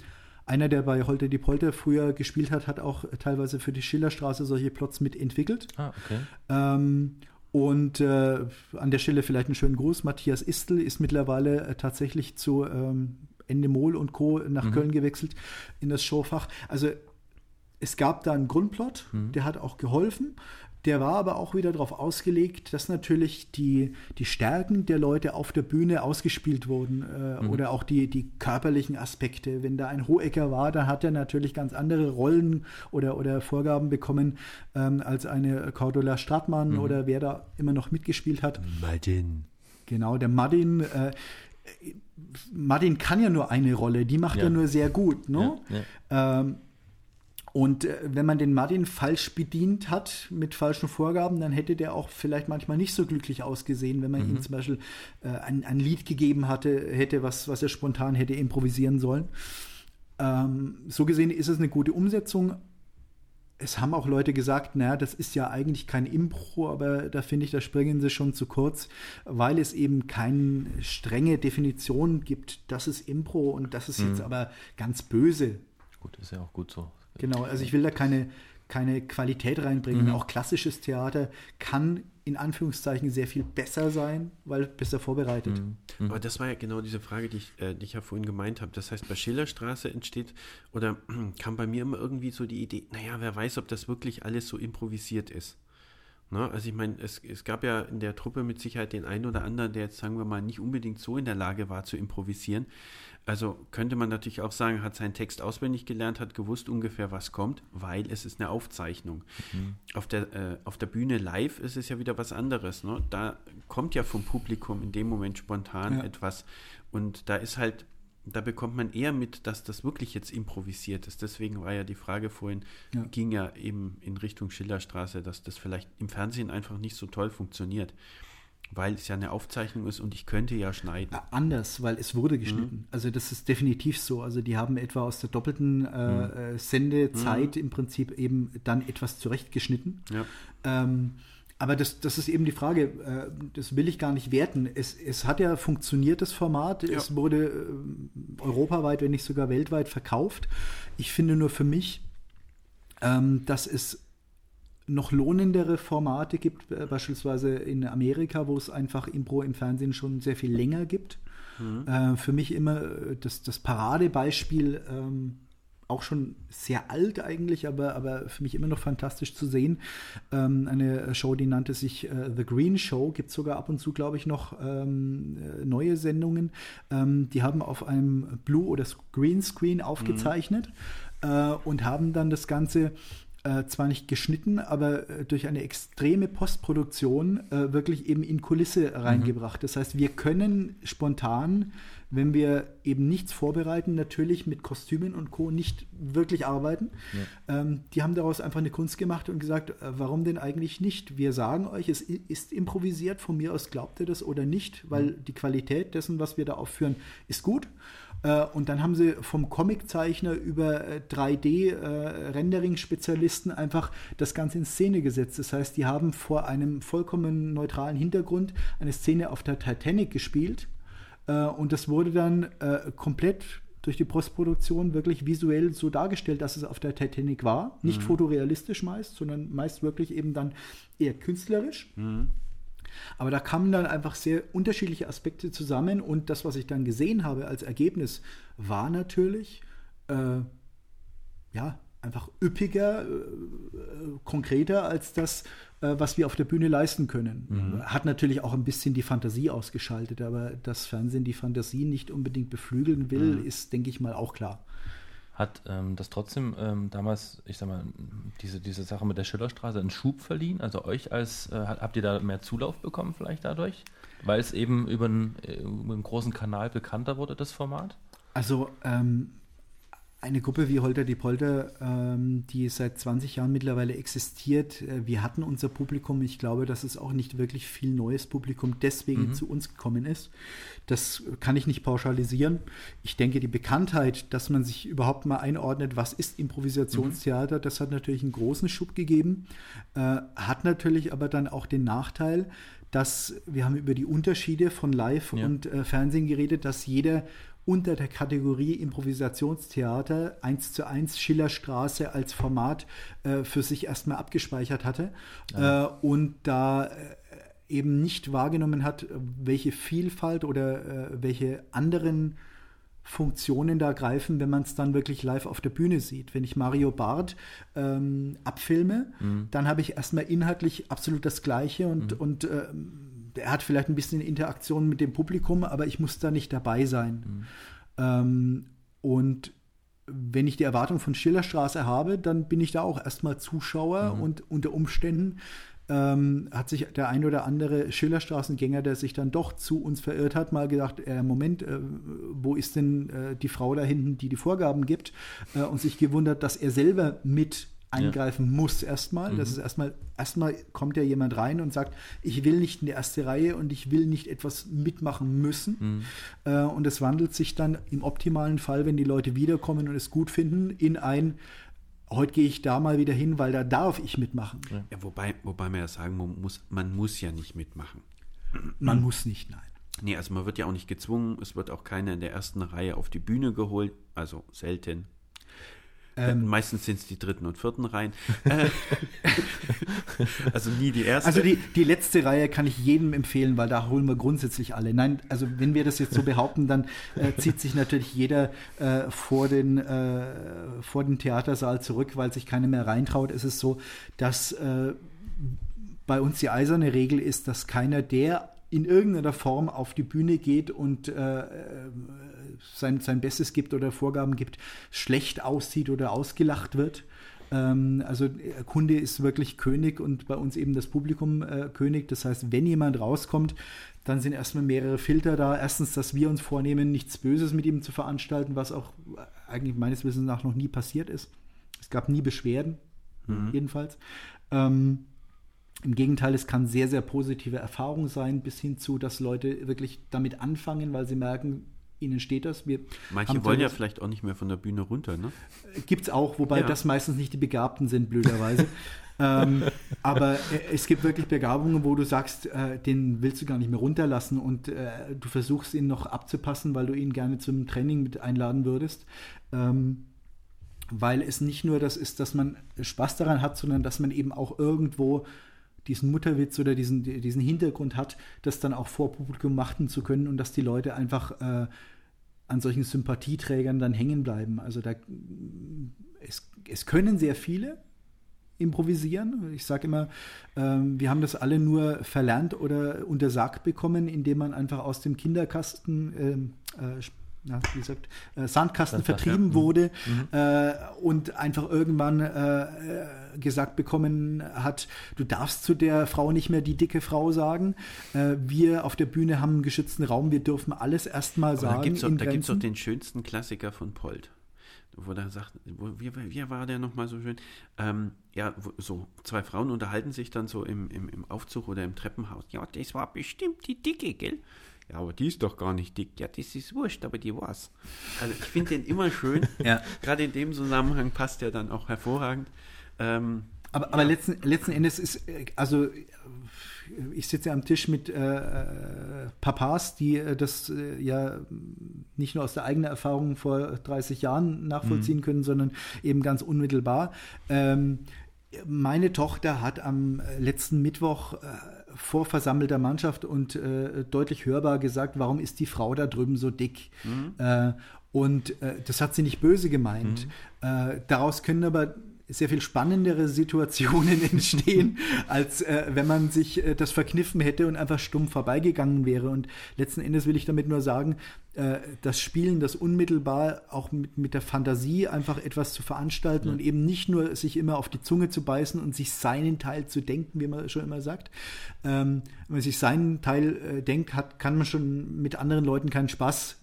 einer, der bei Holte die Polter früher gespielt hat, hat auch teilweise für die Schillerstraße solche Plots mitentwickelt. Ah, okay. Ähm, und äh, an der Stelle vielleicht einen schönen Gruß. Matthias Istel ist mittlerweile äh, tatsächlich zu ähm, Endemol und Co. nach mhm. Köln gewechselt in das Showfach. Also es gab da einen Grundplot, mhm. der hat auch geholfen. Der war aber auch wieder darauf ausgelegt, dass natürlich die, die Stärken der Leute auf der Bühne ausgespielt wurden äh, mhm. oder auch die, die körperlichen Aspekte. Wenn da ein Hohecker war, dann hat er natürlich ganz andere Rollen oder, oder Vorgaben bekommen ähm, als eine Cordula Stratmann mhm. oder wer da immer noch mitgespielt hat. Madin. Genau, der Madin. Äh, Madin kann ja nur eine Rolle, die macht ja. er nur sehr gut. Ne? Ja, ja. Ähm, und äh, wenn man den Martin falsch bedient hat mit falschen Vorgaben, dann hätte der auch vielleicht manchmal nicht so glücklich ausgesehen, wenn man mhm. ihm zum Beispiel äh, ein, ein, Lied gegeben hatte, hätte, was, was er spontan hätte improvisieren sollen. Ähm, so gesehen ist es eine gute Umsetzung. Es haben auch Leute gesagt, naja, das ist ja eigentlich kein Impro, aber da finde ich, da springen sie schon zu kurz, weil es eben keine strenge Definition gibt, das ist Impro und das ist mhm. jetzt aber ganz böse. Gut, ist ja auch gut so. Genau, also ich will da keine, keine Qualität reinbringen. Mhm. Auch klassisches Theater kann in Anführungszeichen sehr viel besser sein, weil besser vorbereitet. Mhm. Mhm. Aber das war ja genau diese Frage, die ich, äh, die ich ja vorhin gemeint habe. Das heißt, bei Schillerstraße entsteht oder kam bei mir immer irgendwie so die Idee, naja, wer weiß, ob das wirklich alles so improvisiert ist. Ne? Also ich meine, es, es gab ja in der Truppe mit Sicherheit den einen oder anderen, der jetzt, sagen wir mal, nicht unbedingt so in der Lage war zu improvisieren. Also könnte man natürlich auch sagen, hat seinen Text auswendig gelernt, hat gewusst ungefähr, was kommt, weil es ist eine Aufzeichnung. Mhm. Auf, der, äh, auf der Bühne live ist es ja wieder was anderes. Ne? Da kommt ja vom Publikum in dem Moment spontan ja. etwas. Und da ist halt, da bekommt man eher mit, dass das wirklich jetzt improvisiert ist. Deswegen war ja die Frage vorhin, ja. ging ja eben in Richtung Schillerstraße, dass das vielleicht im Fernsehen einfach nicht so toll funktioniert weil es ja eine Aufzeichnung ist und ich könnte ja schneiden. Anders, weil es wurde geschnitten. Mhm. Also das ist definitiv so. Also die haben etwa aus der doppelten äh, mhm. Sendezeit mhm. im Prinzip eben dann etwas zurechtgeschnitten. Ja. Ähm, aber das, das ist eben die Frage, äh, das will ich gar nicht werten. Es, es hat ja funktioniert, das Format. Ja. Es wurde äh, europaweit, wenn nicht sogar weltweit verkauft. Ich finde nur für mich, ähm, dass es noch lohnendere Formate gibt, äh, beispielsweise in Amerika, wo es einfach Impro im Fernsehen schon sehr viel länger gibt. Mhm. Äh, für mich immer äh, das, das Paradebeispiel, ähm, auch schon sehr alt eigentlich, aber, aber für mich immer noch fantastisch zu sehen. Ähm, eine Show, die nannte sich äh, The Green Show, gibt es sogar ab und zu, glaube ich, noch ähm, äh, neue Sendungen. Ähm, die haben auf einem Blue- oder Greenscreen aufgezeichnet mhm. äh, und haben dann das Ganze äh, zwar nicht geschnitten, aber äh, durch eine extreme Postproduktion äh, wirklich eben in Kulisse reingebracht. Mhm. Das heißt, wir können spontan, wenn wir eben nichts vorbereiten, natürlich mit Kostümen und Co. nicht wirklich arbeiten. Ja. Ähm, die haben daraus einfach eine Kunst gemacht und gesagt, äh, warum denn eigentlich nicht? Wir sagen euch, es ist improvisiert, von mir aus glaubt ihr das oder nicht, weil mhm. die Qualität dessen, was wir da aufführen, ist gut. Äh, und dann haben sie vom Comiczeichner über 3D-Rendering-Spezialisten äh, einfach das Ganze in Szene gesetzt. Das heißt, die haben vor einem vollkommen neutralen Hintergrund eine Szene auf der Titanic gespielt. Äh, und das wurde dann komplett durch die Postproduktion wirklich visuell so dargestellt, dass es auf der Titanic war. Nicht mhm. fotorealistisch meist, sondern meist wirklich eben dann eher künstlerisch. Mhm. Aber da kamen dann einfach sehr unterschiedliche Aspekte zusammen und das, was ich dann gesehen habe als Ergebnis, war natürlich äh, ja, einfach üppiger, äh, konkreter als das, äh, was wir auf der Bühne leisten können. Mhm. Hat natürlich auch ein bisschen die Fantasie ausgeschaltet, aber dass Fernsehen die Fantasie nicht unbedingt beflügeln will, mhm. ist, denke ich mal, auch klar. Hat ähm, das trotzdem ähm, damals, ich sag mal, diese, diese Sache mit der Schillerstraße einen Schub verliehen? Also euch als, äh, habt ihr da mehr Zulauf bekommen vielleicht dadurch? Weil es eben über einen, äh, über einen großen Kanal bekannter wurde, das Format? Also ähm, eine Gruppe wie Holter die Polter, ähm, die seit 20 Jahren mittlerweile existiert. Äh, wir hatten unser Publikum. Ich glaube, dass es auch nicht wirklich viel neues Publikum deswegen mhm. zu uns gekommen ist. Das kann ich nicht pauschalisieren. Ich denke, die Bekanntheit, dass man sich überhaupt mal einordnet, was ist Improvisationstheater, mhm. das hat natürlich einen großen Schub gegeben. Äh, hat natürlich aber dann auch den Nachteil, dass wir haben über die Unterschiede von Live ja. und äh, Fernsehen geredet, dass jeder unter der Kategorie Improvisationstheater 1 zu 1 Schillerstraße als Format äh, für sich erstmal abgespeichert hatte ja. äh, und da äh, eben nicht wahrgenommen hat, welche Vielfalt oder äh, welche anderen Funktionen da greifen, wenn man es dann wirklich live auf der Bühne sieht. Wenn ich Mario Barth ähm, abfilme, mhm. dann habe ich erstmal inhaltlich absolut das Gleiche und, mhm. und ähm, er hat vielleicht ein bisschen Interaktion mit dem Publikum, aber ich muss da nicht dabei sein. Mhm. Ähm, und wenn ich die Erwartung von Schillerstraße habe, dann bin ich da auch erstmal Zuschauer mhm. und unter Umständen ähm, hat sich der ein oder andere Schillerstraßengänger, der sich dann doch zu uns verirrt hat, mal gedacht, äh, Moment, äh, wo ist denn äh, die Frau da hinten, die die Vorgaben gibt äh, und sich gewundert, dass er selber mit eingreifen ja. muss erstmal. Mhm. Das ist erstmal, erstmal kommt ja jemand rein und sagt, ich will nicht in die erste Reihe und ich will nicht etwas mitmachen müssen. Mhm. Äh, und es wandelt sich dann im optimalen Fall, wenn die Leute wiederkommen und es gut finden, in ein Heute gehe ich da mal wieder hin, weil da darf ich mitmachen. Ja. ja wobei, wobei man ja sagen muss, man muss ja nicht mitmachen. Man mhm. muss nicht, nein. Nee, also man wird ja auch nicht gezwungen, es wird auch keiner in der ersten Reihe auf die Bühne geholt, also selten, ähm, Meistens sind es die dritten und vierten Reihen. Äh, also nie die erste. Also die, die letzte Reihe kann ich jedem empfehlen, weil da holen wir grundsätzlich alle. Nein, also wenn wir das jetzt so behaupten, dann äh, zieht sich natürlich jeder äh, vor, den, äh, vor den Theatersaal zurück, weil sich keiner mehr reintraut. Es ist so, dass äh, bei uns die eiserne Regel ist, dass keiner, der in irgendeiner Form auf die Bühne geht und äh, sein, sein Bestes gibt oder Vorgaben gibt, schlecht aussieht oder ausgelacht wird. Ähm, also Kunde ist wirklich König und bei uns eben das Publikum äh, König. Das heißt, wenn jemand rauskommt, dann sind erstmal mehrere Filter da. Erstens, dass wir uns vornehmen, nichts Böses mit ihm zu veranstalten, was auch eigentlich meines Wissens nach noch nie passiert ist. Es gab nie Beschwerden, mhm. jedenfalls. Ähm, im Gegenteil, es kann sehr, sehr positive Erfahrung sein, bis hin zu, dass Leute wirklich damit anfangen, weil sie merken, ihnen steht das. Wir Manche wollen ja vielleicht auch nicht mehr von der Bühne runter, ne? Gibt es auch, wobei ja. das meistens nicht die Begabten sind, blöderweise. ähm, aber äh, es gibt wirklich Begabungen, wo du sagst, äh, den willst du gar nicht mehr runterlassen und äh, du versuchst ihn noch abzupassen, weil du ihn gerne zum Training mit einladen würdest. Ähm, weil es nicht nur das ist, dass man Spaß daran hat, sondern dass man eben auch irgendwo diesen Mutterwitz oder diesen, diesen Hintergrund hat, das dann auch vor Publikum machen zu können und dass die Leute einfach äh, an solchen Sympathieträgern dann hängen bleiben. Also da, es, es können sehr viele improvisieren. Ich sage immer, ähm, wir haben das alle nur verlernt oder untersagt bekommen, indem man einfach aus dem Kinderkasten ähm, äh, na, wie gesagt, äh, Sandkasten vertrieben ja. wurde mhm. äh, und einfach irgendwann äh, äh, gesagt bekommen hat, du darfst zu der Frau nicht mehr die dicke Frau sagen. Äh, wir auf der Bühne haben einen geschützten Raum, wir dürfen alles erstmal sagen. Da gibt es doch den schönsten Klassiker von Polt wo der sagt, wo, wie, wie war der nochmal so schön? Ähm, ja, wo, so zwei Frauen unterhalten sich dann so im, im, im Aufzug oder im Treppenhaus. Ja, das war bestimmt die Dicke, gell? Ja, aber die ist doch gar nicht dick. Ja, das ist wurscht, aber die war's. Also ich finde den immer schön. ja. Gerade in dem Zusammenhang passt er dann auch hervorragend. Ähm, aber, ja. aber letzten, letzten Endes ist, also ich sitze am Tisch mit äh, äh, Papas, die äh, das äh, ja nicht nur aus der eigenen Erfahrung vor 30 Jahren nachvollziehen mhm. können, sondern eben ganz unmittelbar. Ähm, meine Tochter hat am letzten Mittwoch äh, vor versammelter Mannschaft und äh, deutlich hörbar gesagt, warum ist die Frau da drüben so dick? Mhm. Äh, Und äh, das hat sie nicht böse gemeint. Mhm. Äh, daraus können aber sehr viel spannendere Situationen entstehen, als äh, wenn man sich äh, das verkniffen hätte und einfach stumm vorbeigegangen wäre. Und letzten Endes will ich damit nur sagen, äh, das Spielen, das unmittelbar auch mit, mit der Fantasie einfach etwas zu veranstalten ja. und eben nicht nur sich immer auf die Zunge zu beißen und sich seinen Teil zu denken, wie man schon immer sagt. Ähm, wenn man sich seinen Teil äh, denkt, hat, kann man schon mit anderen Leuten keinen Spaß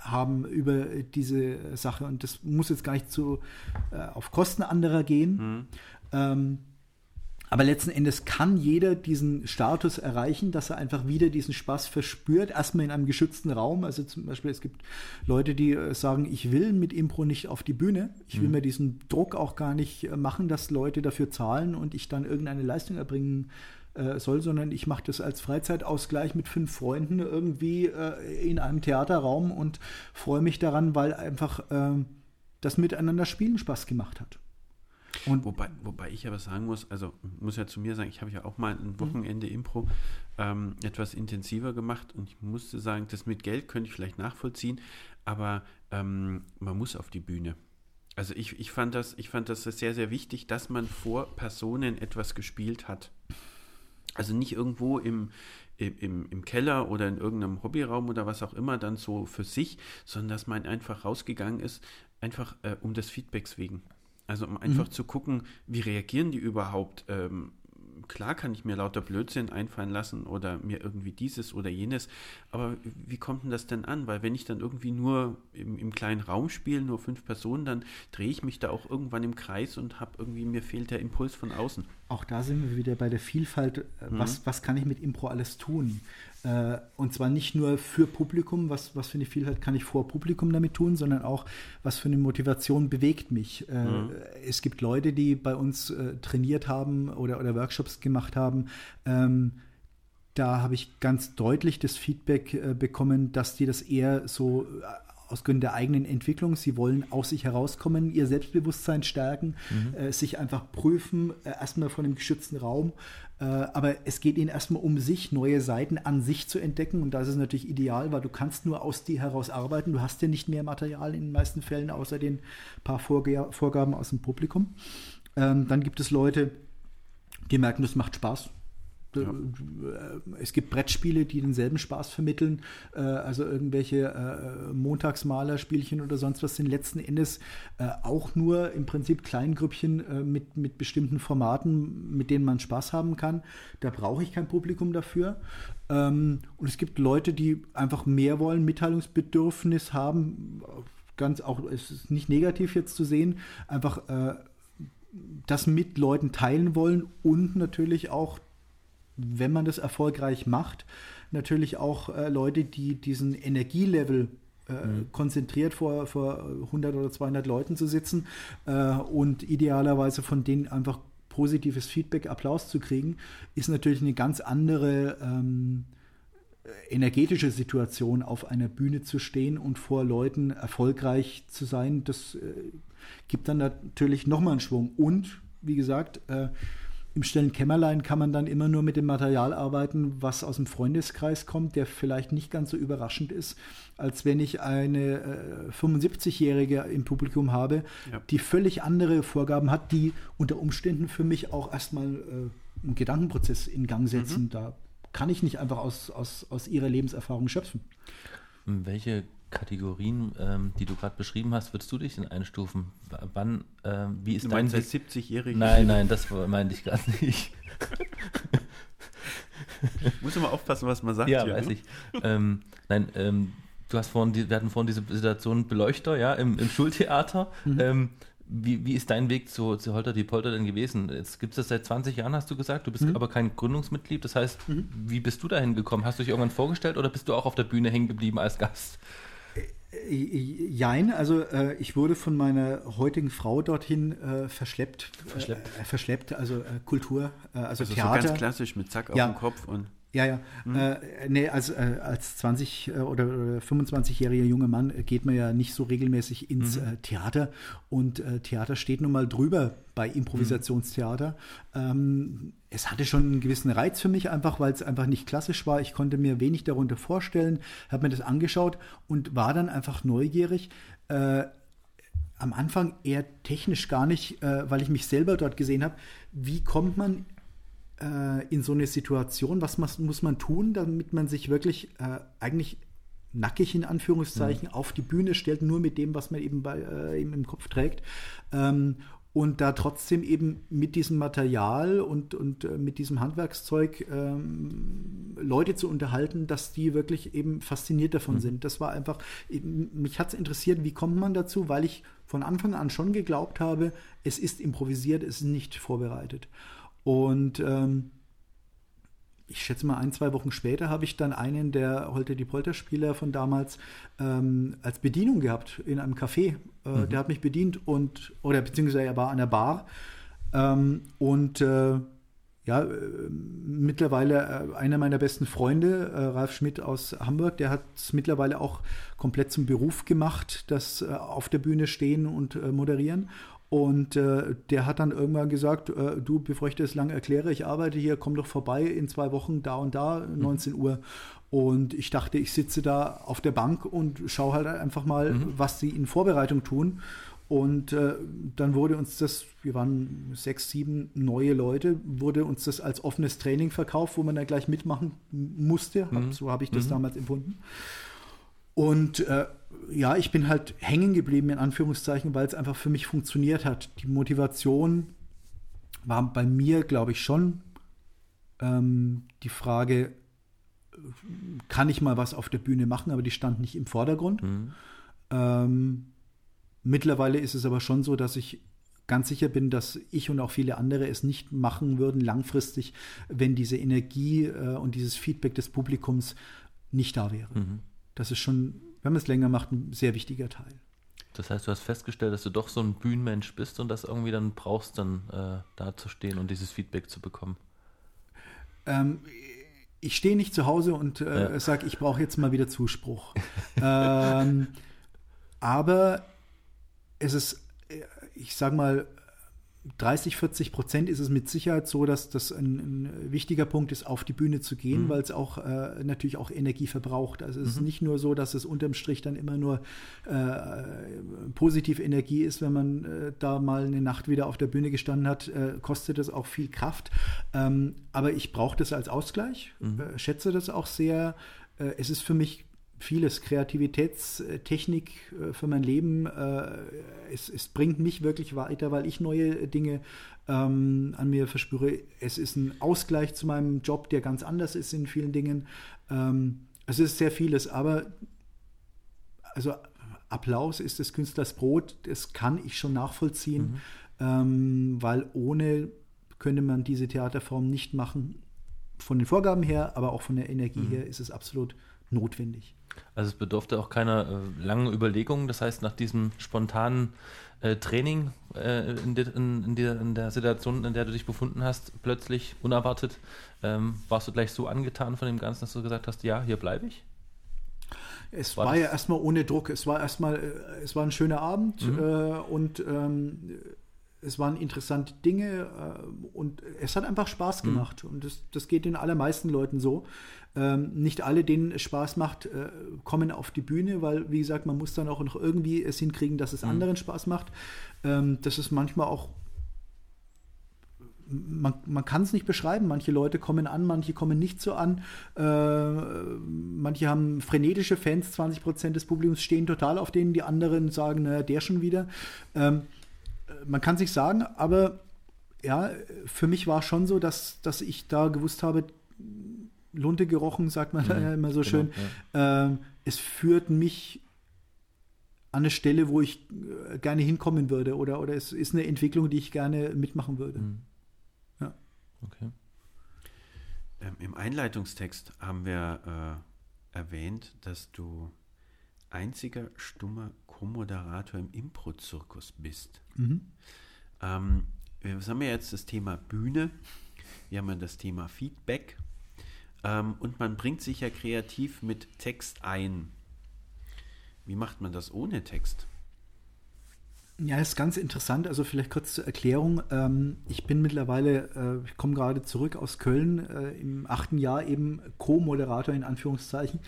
haben über diese Sache. Und das muss jetzt gar nicht zu, äh, auf Kosten anderer gehen. Mhm. Ähm, aber letzten Endes kann jeder diesen Status erreichen, dass er einfach wieder diesen Spaß verspürt. Erstmal in einem geschützten Raum. Also zum Beispiel, es gibt Leute, die äh, sagen, ich will mit Impro nicht auf die Bühne. Ich will mhm. mir diesen Druck auch gar nicht äh, machen, dass Leute dafür zahlen und ich dann irgendeine Leistung erbringen äh, soll, sondern ich mache das als Freizeitausgleich mit fünf Freunden irgendwie äh, in einem Theaterraum und freue mich daran, weil einfach äh, das Miteinander Spielen Spaß gemacht hat. Und wobei, wobei ich aber sagen muss, also muss ja zu mir sagen, ich habe ja auch mal ein mhm. Wochenende Impro ähm, etwas intensiver gemacht und ich musste sagen, das mit Geld könnte ich vielleicht nachvollziehen, aber ähm, man muss auf die Bühne. Also ich, ich, fand das, ich fand das sehr, sehr wichtig, dass man vor Personen etwas gespielt hat. Also nicht irgendwo im, im, im Keller oder in irgendeinem Hobbyraum oder was auch immer dann so für sich, sondern dass man einfach rausgegangen ist, einfach äh, um des Feedbacks wegen. Also um einfach mhm. zu gucken, wie reagieren die überhaupt? Ähm, klar kann ich mir lauter Blödsinn einfallen lassen oder mir irgendwie dieses oder jenes, aber wie kommt denn das denn an? Weil wenn ich dann irgendwie nur im, im kleinen Raum spiele, nur fünf Personen, dann drehe ich mich da auch irgendwann im Kreis und habe irgendwie, mir fehlt der Impuls von außen. Auch da sind wir wieder bei der Vielfalt, äh, was, mhm. was kann ich mit Impro alles tun? Äh, und zwar nicht nur für Publikum, was, was für eine Vielfalt kann ich vor Publikum damit tun, sondern auch, was für eine Motivation bewegt mich. Äh, mhm. Es gibt Leute, die bei uns äh, trainiert haben oder, oder Workshops gemacht haben. Ähm, da habe ich ganz deutlich das Feedback bekommen, dass die das eher so aus Gründen der eigenen Entwicklung. Sie wollen aus sich herauskommen, ihr Selbstbewusstsein stärken, mhm. äh, sich einfach prüfen, äh, erstmal von dem geschützten Raum. Äh, aber es geht ihnen erstmal um sich, neue Seiten an sich zu entdecken. Und das ist natürlich ideal, weil du kannst nur aus dir heraus arbeiten. Du hast ja nicht mehr Material in den meisten Fällen, außer den paar Vorgaben aus dem Publikum. Ähm, dann gibt es Leute, die merken, das macht Spaß ja. Äh, es gibt Brettspiele, die denselben Spaß vermitteln. Äh, also irgendwelche äh, Montagsmalerspielchen oder sonst was sind letzten Endes auch nur im Prinzip Kleingrüppchen mit, mit bestimmten Formaten, mit denen man Spaß haben kann. Da brauche ich kein Publikum dafür. Ähm, und es gibt Leute, die einfach mehr wollen, Mitteilungsbedürfnis haben. Ganz auch, es ist nicht negativ jetzt zu sehen, einfach das mit Leuten teilen wollen und natürlich auch wenn man das erfolgreich macht, natürlich auch äh, Leute, die diesen Energielevel äh, mhm. konzentriert vor, vor 100 oder 200 Leuten zu sitzen äh, und idealerweise von denen einfach positives Feedback, Applaus zu kriegen, ist natürlich eine ganz andere ähm, energetische Situation, auf einer Bühne zu stehen und vor Leuten erfolgreich zu sein. Das äh, gibt dann natürlich nochmal einen Schwung. Und, wie gesagt, äh, im stillen Kämmerlein kann man dann immer nur mit dem Material arbeiten, was aus dem Freundeskreis kommt, der vielleicht nicht ganz so überraschend ist, als wenn ich eine äh, 75-Jährige im Publikum habe, ja. die völlig andere Vorgaben hat, die unter Umständen für mich auch erstmal äh, einen Gedankenprozess in Gang setzen. Mhm. Da kann ich nicht einfach aus, aus, aus ihrer Lebenserfahrung schöpfen. Welche Kategorien, ähm, die du gerade beschrieben hast, würdest du dich denn einstufen? Wann, ähm, wie ist du dein... Seit 70-Jährigen? Nein, nein, das meinte ich gerade nicht. Muss immer aufpassen, was man sagt. Ja, hier, weiß ne? ich. Ähm, nein, ähm, du hast vorhin, wir hatten vorhin diese Situation Beleuchter, ja, im, im Schultheater. Mhm. Ähm, wie, wie ist dein Weg zu, zu Holter die Polter denn gewesen? Jetzt gibt es das seit 20 Jahren, hast du gesagt. Du bist mhm. aber kein Gründungsmitglied. Das heißt, mhm. wie bist du dahin gekommen? Hast du dich irgendwann vorgestellt oder bist du auch auf der Bühne hängen geblieben als Gast? Jein, also äh, ich wurde von meiner heutigen Frau dorthin äh, verschleppt. Verschleppt? Äh, verschleppt, also äh, Kultur, äh, also, also Theater. So ganz klassisch mit Zack auf ja. dem Kopf und. Ja, ja. Mhm. Äh, nee, als, äh, als 20- äh, oder 25-jähriger junger Mann geht man ja nicht so regelmäßig ins mhm. äh, Theater. Und äh, Theater steht nun mal drüber bei Improvisationstheater. Mhm. Ähm, es hatte schon einen gewissen Reiz für mich, einfach weil es einfach nicht klassisch war. Ich konnte mir wenig darunter vorstellen, habe mir das angeschaut und war dann einfach neugierig. Äh, am Anfang eher technisch gar nicht, weil ich mich selber dort gesehen habe. Wie kommt man äh, in so eine Situation? Was muss, muss, man tun, damit man sich wirklich äh, eigentlich nackig in Anführungszeichen mhm. auf die Bühne stellt, nur mit dem, was man eben, bei, äh, eben im Kopf trägt? Ähm, und da trotzdem eben mit diesem Material und, und äh, mit diesem Handwerkszeug ähm, Leute zu unterhalten, dass die wirklich eben fasziniert davon mhm. sind. Das war einfach, mich hat es interessiert, wie kommt man dazu, weil ich von Anfang an schon geglaubt habe, es ist improvisiert, es ist nicht vorbereitet. Und ähm, ich schätze mal, ein, zwei Wochen später habe ich dann einen der Holte die Polter-Spieler von damals ähm, als Bedienung gehabt in einem Café. Äh, mhm. Der hat mich bedient und, oder beziehungsweise er war an der Bar. Ähm, und äh, ja, äh, mittlerweile äh, einer meiner besten Freunde, äh, Ralf Schmidt aus Hamburg, der hat es mittlerweile auch komplett zum Beruf gemacht, das äh, auf der Bühne stehen und moderieren. Und äh, der hat dann irgendwann gesagt, äh, du, bevor ich das lange erkläre, ich arbeite hier, komm doch vorbei in zwei Wochen da und da, 19 mhm. Uhr. Und ich dachte, ich sitze da auf der Bank und schaue halt einfach mal, mhm. was sie in Vorbereitung tun. Und äh, dann wurde uns das, wir waren sechs, sieben neue Leute, wurde uns das als offenes Training verkauft, wo man da gleich mitmachen musste. Mhm. So habe ich das mhm. damals empfunden. Und äh, ja, ich bin halt hängen geblieben, in Anführungszeichen, weil es einfach für mich funktioniert hat. Die Motivation war bei mir, glaube ich, schon ähm, die Frage, kann ich mal was auf der Bühne machen, aber die stand nicht im Vordergrund. Mhm. Ähm, mittlerweile ist es aber schon so, dass ich ganz sicher bin, dass ich und auch viele andere es nicht machen würden langfristig, wenn diese Energie äh, und dieses Feedback des Publikums nicht da wäre. Mhm das ist schon, wenn man es länger macht, ein sehr wichtiger Teil. Das heißt, du hast festgestellt, dass du doch so ein Bühnenmensch bist und das irgendwie dann brauchst, dann äh, da zu stehen und dieses Feedback zu bekommen. Ähm, ich stehe nicht zu Hause und äh, ja. sage, ich brauche jetzt mal wieder Zuspruch. ähm, aber es ist, äh, ich sage mal, 30, 40 Prozent ist es mit Sicherheit so, dass das ein, ein wichtiger Punkt ist, auf die Bühne zu gehen, mhm. weil es auch äh, natürlich auch Energie verbraucht. Also es mhm. ist nicht nur so, dass es unterm Strich dann immer nur äh, positive Energie ist, wenn man äh, da mal eine Nacht wieder auf der Bühne gestanden hat, äh, kostet das auch viel Kraft. Ähm, aber ich brauche das als Ausgleich, mhm. Äh, schätze das auch sehr. Äh, es ist für mich vieles, Kreativitätstechnik für mein Leben. Äh, es, es, bringt mich wirklich weiter, weil ich neue Dinge ähm, an mir verspüre. Es ist ein Ausgleich zu meinem Job, der ganz anders ist in vielen Dingen. Ähm, es ist sehr vieles, aber also Applaus ist des Künstlers Brot, das kann ich schon nachvollziehen, mhm. ähm, weil ohne könnte man diese Theaterform nicht machen. Von den Vorgaben her, aber auch von der Energie mhm. her ist es absolut notwendig. Also es bedurfte auch keiner äh, langen Überlegung. Das heißt, nach diesem spontanen äh, Training äh, in, de, in, in, der, in, der, Situation, in der du dich befunden hast, plötzlich unerwartet, ähm, warst du gleich so angetan von dem Ganzen, dass du gesagt hast, ja, hier bleibe ich? Es war, war ja erstmal ohne Druck. Es war erstmal, äh, es war ein schöner Abend mhm. Äh, und ähm, es waren interessante Dinge äh, und es hat einfach Spaß mhm. gemacht. Mhm. Und das, das geht den allermeisten Leuten so. Ähm, nicht alle, denen es Spaß macht, äh, kommen auf die Bühne, weil, wie gesagt, man muss dann auch noch irgendwie es hinkriegen, dass es mhm. anderen Spaß macht. Ähm, das ist manchmal auch man, man kann es nicht beschreiben. Manche Leute kommen an, manche kommen nicht so an. Äh, manche haben frenetische Fans, 20 Prozent des Publikums stehen total auf denen, die anderen sagen, naja, der schon wieder. Ähm, man kann sich sagen, aber ja, für mich war schon so, dass, dass ich da gewusst habe, Lunte gerochen, sagt man mhm, ja immer so genau, schön. Ja. Ähm, es führt mich an eine Stelle, wo ich äh, gerne hinkommen würde oder, oder es ist eine Entwicklung, die ich gerne mitmachen würde. Mhm. Ja. Okay. Ähm, Im Einleitungstext haben wir äh, erwähnt, dass du einziger stummer Co-Moderator im Impro-Zirkus bist. Mhm. Ähm, wir haben ja jetzt das Thema Bühne, wir haben ja das Thema Feedback. Ähm, und man bringt sich ja kreativ mit Text ein. Wie macht man das ohne Text? Ja, ist ganz interessant. Also vielleicht kurz zur Erklärung. Ähm, ich bin mittlerweile, äh, ich komme gerade zurück aus Köln, äh, im achten Jahr eben Co-Moderator in Anführungszeichen.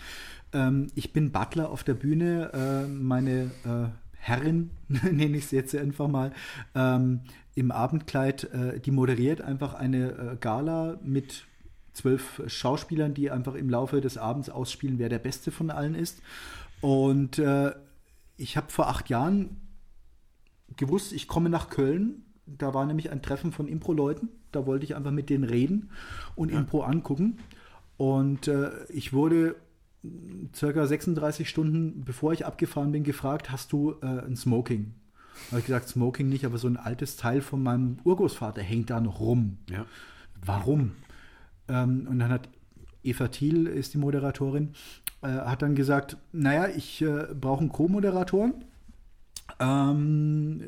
Ähm, ich bin Butler auf der Bühne. Äh, meine äh, Herrin, nenne ich sie jetzt einfach mal, ähm, im Abendkleid, äh, die moderiert einfach eine äh, Gala mit zwölf Schauspielern, die einfach im Laufe des Abends ausspielen, wer der Beste von allen ist. Und ich habe vor acht Jahren gewusst, ich komme nach Köln. Da war nämlich ein Treffen von Impro-Leuten. Da wollte ich einfach mit denen reden und ja. Impro angucken. Und äh, ich wurde circa 36 Stunden, bevor ich abgefahren bin, gefragt, hast du äh, ein Smoking? Habe ich gesagt, Smoking nicht, aber so ein altes Teil von meinem Urgroßvater hängt da noch rum. Ja. Warum? Ähm, und dann hat Eva Thiel, ist die Moderatorin, äh, hat dann gesagt, naja, ich äh, brauche einen Co-Moderatoren ähm,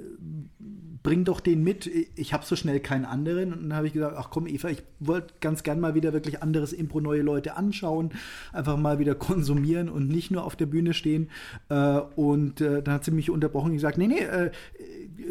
bring doch den mit. Ich habe so schnell keinen anderen. Und dann habe ich gesagt, ach komm, Eva, ich wollte ganz gern mal wieder wirklich anderes Impro, neue Leute anschauen, einfach mal wieder konsumieren und nicht nur auf der Bühne stehen. Äh, und äh, dann hat sie mich unterbrochen und gesagt, nee, nee, äh,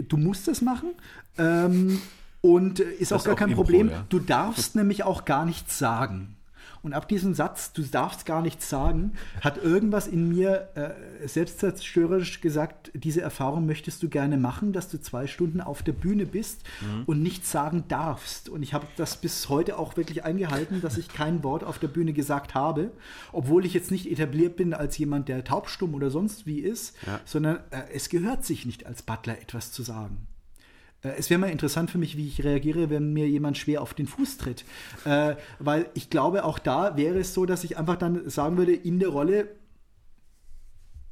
du musst das machen. Ähm, und äh, ist das auch gar kein Impro, Problem. Ja. Du darfst nämlich auch gar nichts sagen. Und ab diesem Satz, du darfst gar nichts sagen, hat irgendwas in mir äh, selbstzerstörerisch gesagt, diese Erfahrung möchtest du gerne machen, dass du zwei Stunden auf der Bühne bist mhm. und nichts sagen darfst. Und ich habe das bis heute auch wirklich eingehalten, dass ich kein Wort auf der Bühne gesagt habe, obwohl ich jetzt nicht etabliert bin als jemand, der taubstumm oder sonst wie ist, ja. sondern äh, es gehört sich nicht als Butler etwas zu sagen. Äh, es wäre mal interessant für mich, wie ich reagiere, wenn mir jemand schwer auf den Fuß tritt. Äh, weil ich glaube, auch da wäre es so, dass ich einfach dann sagen würde, in der Rolle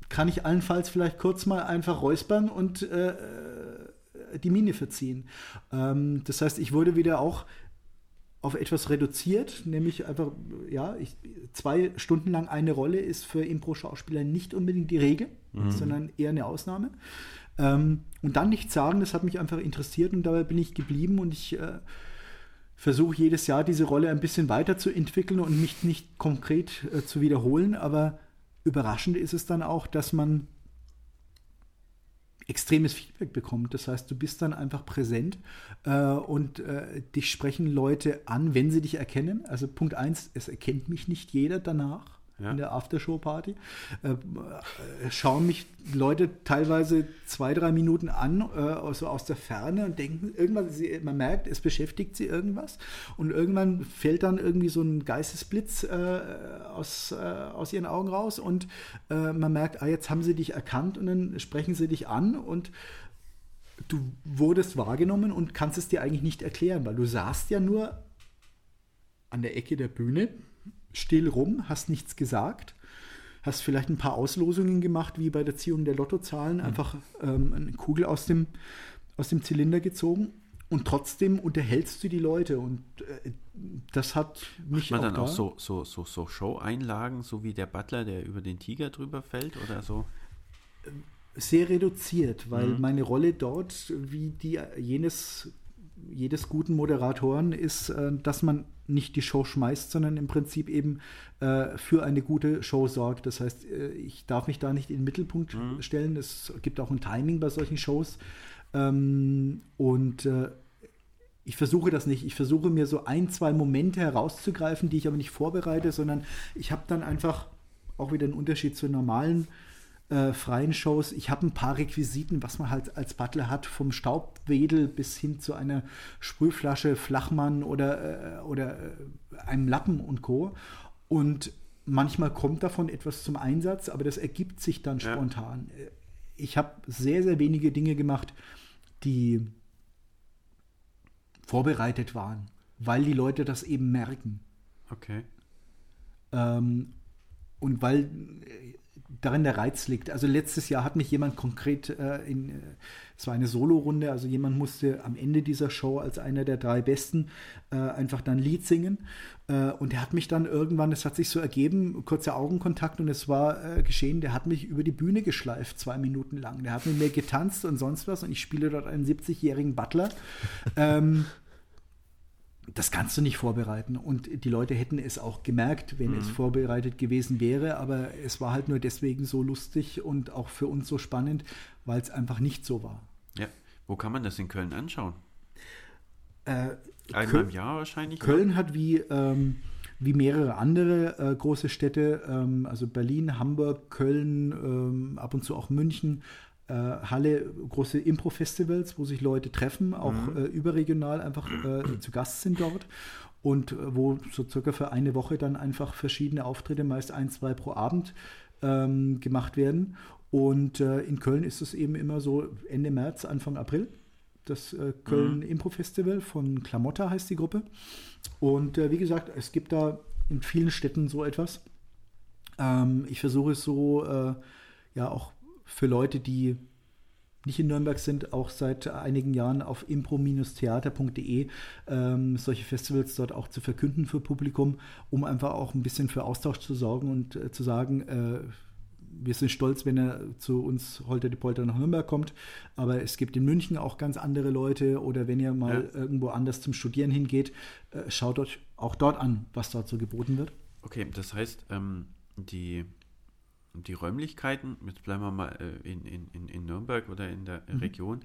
kann ich allenfalls vielleicht kurz mal einfach räuspern und äh, die Miene verziehen. Ähm, das heißt, ich wurde wieder auch auf etwas reduziert, nämlich einfach, ja, ich, zwei Stunden lang eine Rolle ist für Impro-Schauspieler nicht unbedingt die Regel, mhm. sondern eher eine Ausnahme. Ähm, und dann nichts sagen, das hat mich einfach interessiert und dabei bin ich geblieben und ich äh, versuche jedes Jahr diese Rolle ein bisschen weiterzuentwickeln und mich nicht konkret äh, zu wiederholen, aber überraschend ist es dann auch, dass man extremes Feedback bekommt. Das heißt, du bist dann einfach präsent äh, und äh, dich sprechen Leute an, wenn sie dich erkennen. Also Punkt eins, es erkennt mich nicht jeder danach ja. in der Aftershow-Party. Äh, äh, schauen mich Leute teilweise zwei, drei Minuten an, äh, also aus der Ferne und denken, irgendwann, sie, man merkt, es beschäftigt sie irgendwas und irgendwann fällt dann irgendwie so ein Geistesblitz aus, aus ihren Augen raus und man merkt, ah, jetzt haben sie dich erkannt und dann sprechen sie dich an und du wurdest wahrgenommen und kannst es dir eigentlich nicht erklären, weil du saßt ja nur an der Ecke der Bühne still rum, hast nichts gesagt, hast vielleicht ein paar Auslosungen gemacht, wie bei der Ziehung der Lottozahlen, mhm. einfach ähm, eine Kugel aus dem, aus dem Zylinder gezogen und trotzdem unterhältst du die Leute und äh, das hat mich Macht man auch dann da auch so, so, so, so Show-Einlagen, so wie der Butler, der über den Tiger drüber fällt oder so? Sehr reduziert, weil mhm. meine Rolle dort, wie die jenes jedes guten Moderatoren ist, äh, dass man nicht die Show schmeißt, sondern im Prinzip eben äh, für eine gute Show sorgt. Das heißt, äh, ich darf mich da nicht in den Mittelpunkt mhm. stellen. Es gibt auch ein Timing bei solchen Shows. Ähm, und ich versuche das nicht. Ich versuche mir so ein, zwei Momente herauszugreifen, die ich aber nicht vorbereite, sondern ich habe dann einfach auch wieder einen Unterschied zu normalen äh, freien Shows. Ich habe ein paar Requisiten, was man halt als Butler hat, vom Staubwedel bis hin zu einer Sprühflasche, Flachmann oder, äh, oder äh, einem Lappen und Co. Und manchmal kommt davon etwas zum Einsatz, aber das ergibt sich dann ja. spontan. Äh, ich habe sehr, sehr wenige Dinge gemacht, die vorbereitet waren, weil die Leute das eben merken. Okay. Ähm, und weil darin der Reiz liegt. Also letztes Jahr hat mich jemand konkret äh, in, äh, es war eine Solo-Runde, also jemand musste am Ende dieser Show als einer der drei Besten äh, einfach dann Lied singen. Äh, und er hat mich dann irgendwann, es hat sich so ergeben, kurzer Augenkontakt und es war äh, geschehen, der hat mich über die Bühne geschleift, zwei Minuten lang. Der hat mit mir getanzt und sonst was und ich spiele dort einen 70-jährigen Butler. ähm, das kannst du nicht vorbereiten. Und die Leute hätten es auch gemerkt, wenn mhm. es vorbereitet gewesen wäre. Aber es war halt nur deswegen so lustig und auch für uns so spannend, weil es einfach nicht so war. Ja, wo kann man das in Köln anschauen? Äh, Einmal im Jahr wahrscheinlich? Köln hat wie, ähm, wie mehrere andere äh, große Städte, ähm, also Berlin, Hamburg, Köln, ähm, ab und zu auch München, Halle, große Impro-Festivals, wo sich Leute treffen, auch mhm. äh, überregional einfach äh, zu Gast sind dort und äh, wo so circa für eine Woche dann einfach verschiedene Auftritte, meist ein, zwei pro Abend, ähm, gemacht werden. Und äh, in Köln ist es eben immer so Ende März, Anfang April das äh, Köln mhm. Impro Festival von Klamotta heißt die Gruppe. Und äh, wie gesagt, es gibt da in vielen Städten so etwas. Ähm, ich versuche es so, äh, ja, auch für Leute, die nicht in Nürnberg sind, auch seit einigen Jahren auf impro-theater.de ähm, solche Festivals dort auch zu verkünden für Publikum, um einfach auch ein bisschen für Austausch zu sorgen und äh, zu sagen, äh, wir sind stolz, wenn er zu uns Holter die Polter nach Nürnberg kommt. Aber es gibt in München auch ganz andere Leute oder wenn ihr mal ja. irgendwo anders zum Studieren hingeht, äh, schaut euch auch dort an, was dort so geboten wird. Okay, das heißt, ähm, die, die Räumlichkeiten, jetzt bleiben wir mal äh, in, in, in Nürnberg oder in der mhm. Region,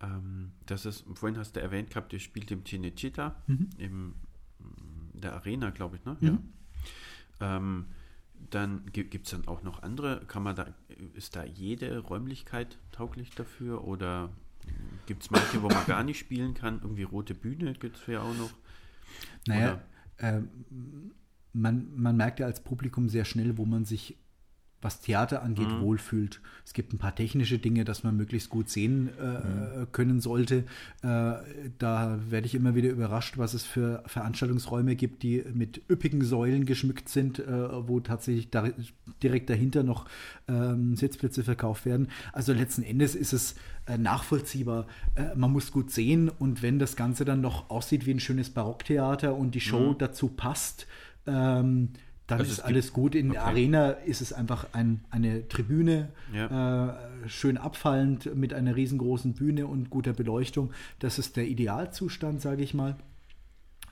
ähm, das ist, vorhin hast du erwähnt gehabt, ihr spielt im Cinecittà, mhm. im der Arena, glaube ich, ne? Mhm. Ja. Ähm, dann gibt es dann auch noch andere. Kann man da, ist da jede Räumlichkeit tauglich dafür oder gibt es manche, wo man gar nicht spielen kann? Irgendwie rote Bühne gibt es ja auch noch. Naja, äh, man, man merkt ja als Publikum sehr schnell, wo man sich was Theater angeht, mhm. wohlfühlt. Es gibt ein paar technische Dinge, dass man möglichst gut sehen äh, mhm. können sollte. Äh, da werde ich immer wieder überrascht, was es für Veranstaltungsräume gibt, die mit üppigen Säulen geschmückt sind, äh, wo tatsächlich da, direkt dahinter noch ähm, Sitzplätze verkauft werden. Also letzten Endes ist es äh, nachvollziehbar. Äh, man muss gut sehen und wenn das Ganze dann noch aussieht wie ein schönes Barocktheater und die Show mhm. dazu passt, ähm, dann also ist alles gut. In okay. der Arena ist es einfach ein, eine Tribüne, ja. äh, schön abfallend mit einer riesengroßen Bühne und guter Beleuchtung. Das ist der Idealzustand, sage ich mal.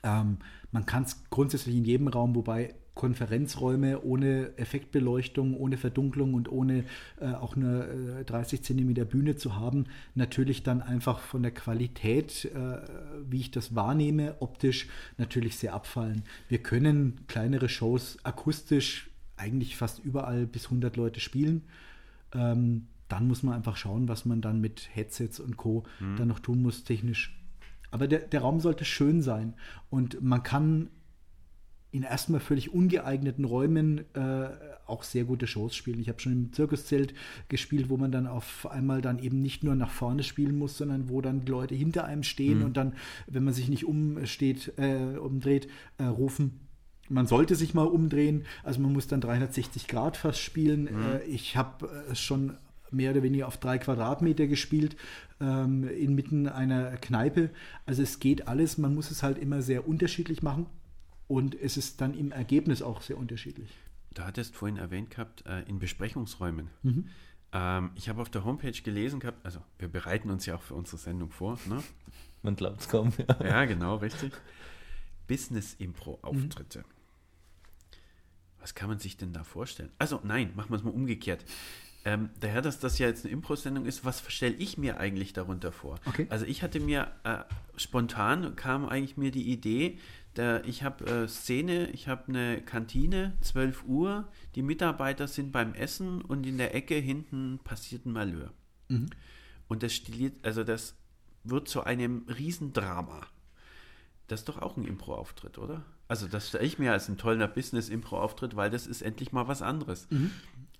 Ähm, man kann es grundsätzlich in jedem Raum, wobei Konferenzräume ohne Effektbeleuchtung, ohne Verdunklung und ohne äh, auch eine äh, 30 Zentimeter Bühne zu haben, natürlich dann einfach von der Qualität, äh, wie ich das wahrnehme, optisch natürlich sehr abfallen. Wir können kleinere Shows akustisch eigentlich fast überall bis 100 Leute spielen. Ähm, dann muss man einfach schauen, was man dann mit Headsets und Co. Mhm. dann noch tun muss, technisch. Aber der, der Raum sollte schön sein und man kann in erstmal völlig ungeeigneten Räumen äh, auch sehr gute Shows spielen. Ich habe schon im Zirkuszelt gespielt, wo man dann auf einmal dann eben nicht nur nach vorne spielen muss, sondern wo dann die Leute hinter einem stehen mhm. und dann, wenn man sich nicht umsteht, äh, umdreht, äh, rufen. Man sollte sich mal umdrehen, also man muss dann 360 Grad fast spielen. Mhm. Äh, ich habe äh, schon mehr oder weniger auf drei Quadratmeter gespielt, ähm, inmitten einer Kneipe. Also es geht alles, man muss es halt immer sehr unterschiedlich machen. Und es ist dann im Ergebnis auch sehr unterschiedlich. Du hattest vorhin erwähnt gehabt, äh, in Besprechungsräumen. Mhm. Ähm, ich habe auf der Homepage gelesen gehabt, also wir bereiten uns ja auch für unsere Sendung vor. Ne? Man glaubt es kaum. Ja. ja, genau, richtig. Business-Impro-Auftritte. Mhm. Was kann man sich denn da vorstellen? Also nein, machen wir es mal umgekehrt. Ähm, daher, dass das ja jetzt eine Impro-Sendung ist, was stelle ich mir eigentlich darunter vor? Okay. Also ich hatte mir äh, spontan kam eigentlich mir die Idee, der, ich habe äh, Szene, ich habe eine Kantine, 12 Uhr, die Mitarbeiter sind beim Essen und in der Ecke hinten passiert ein Malheur. Mhm. Und das stiliert, also das wird zu einem Riesendrama. Das ist doch auch ein Impro-Auftritt, oder? Also das stelle ich mir als ein toller Business-Impro-Auftritt, weil das ist endlich mal was anderes mhm.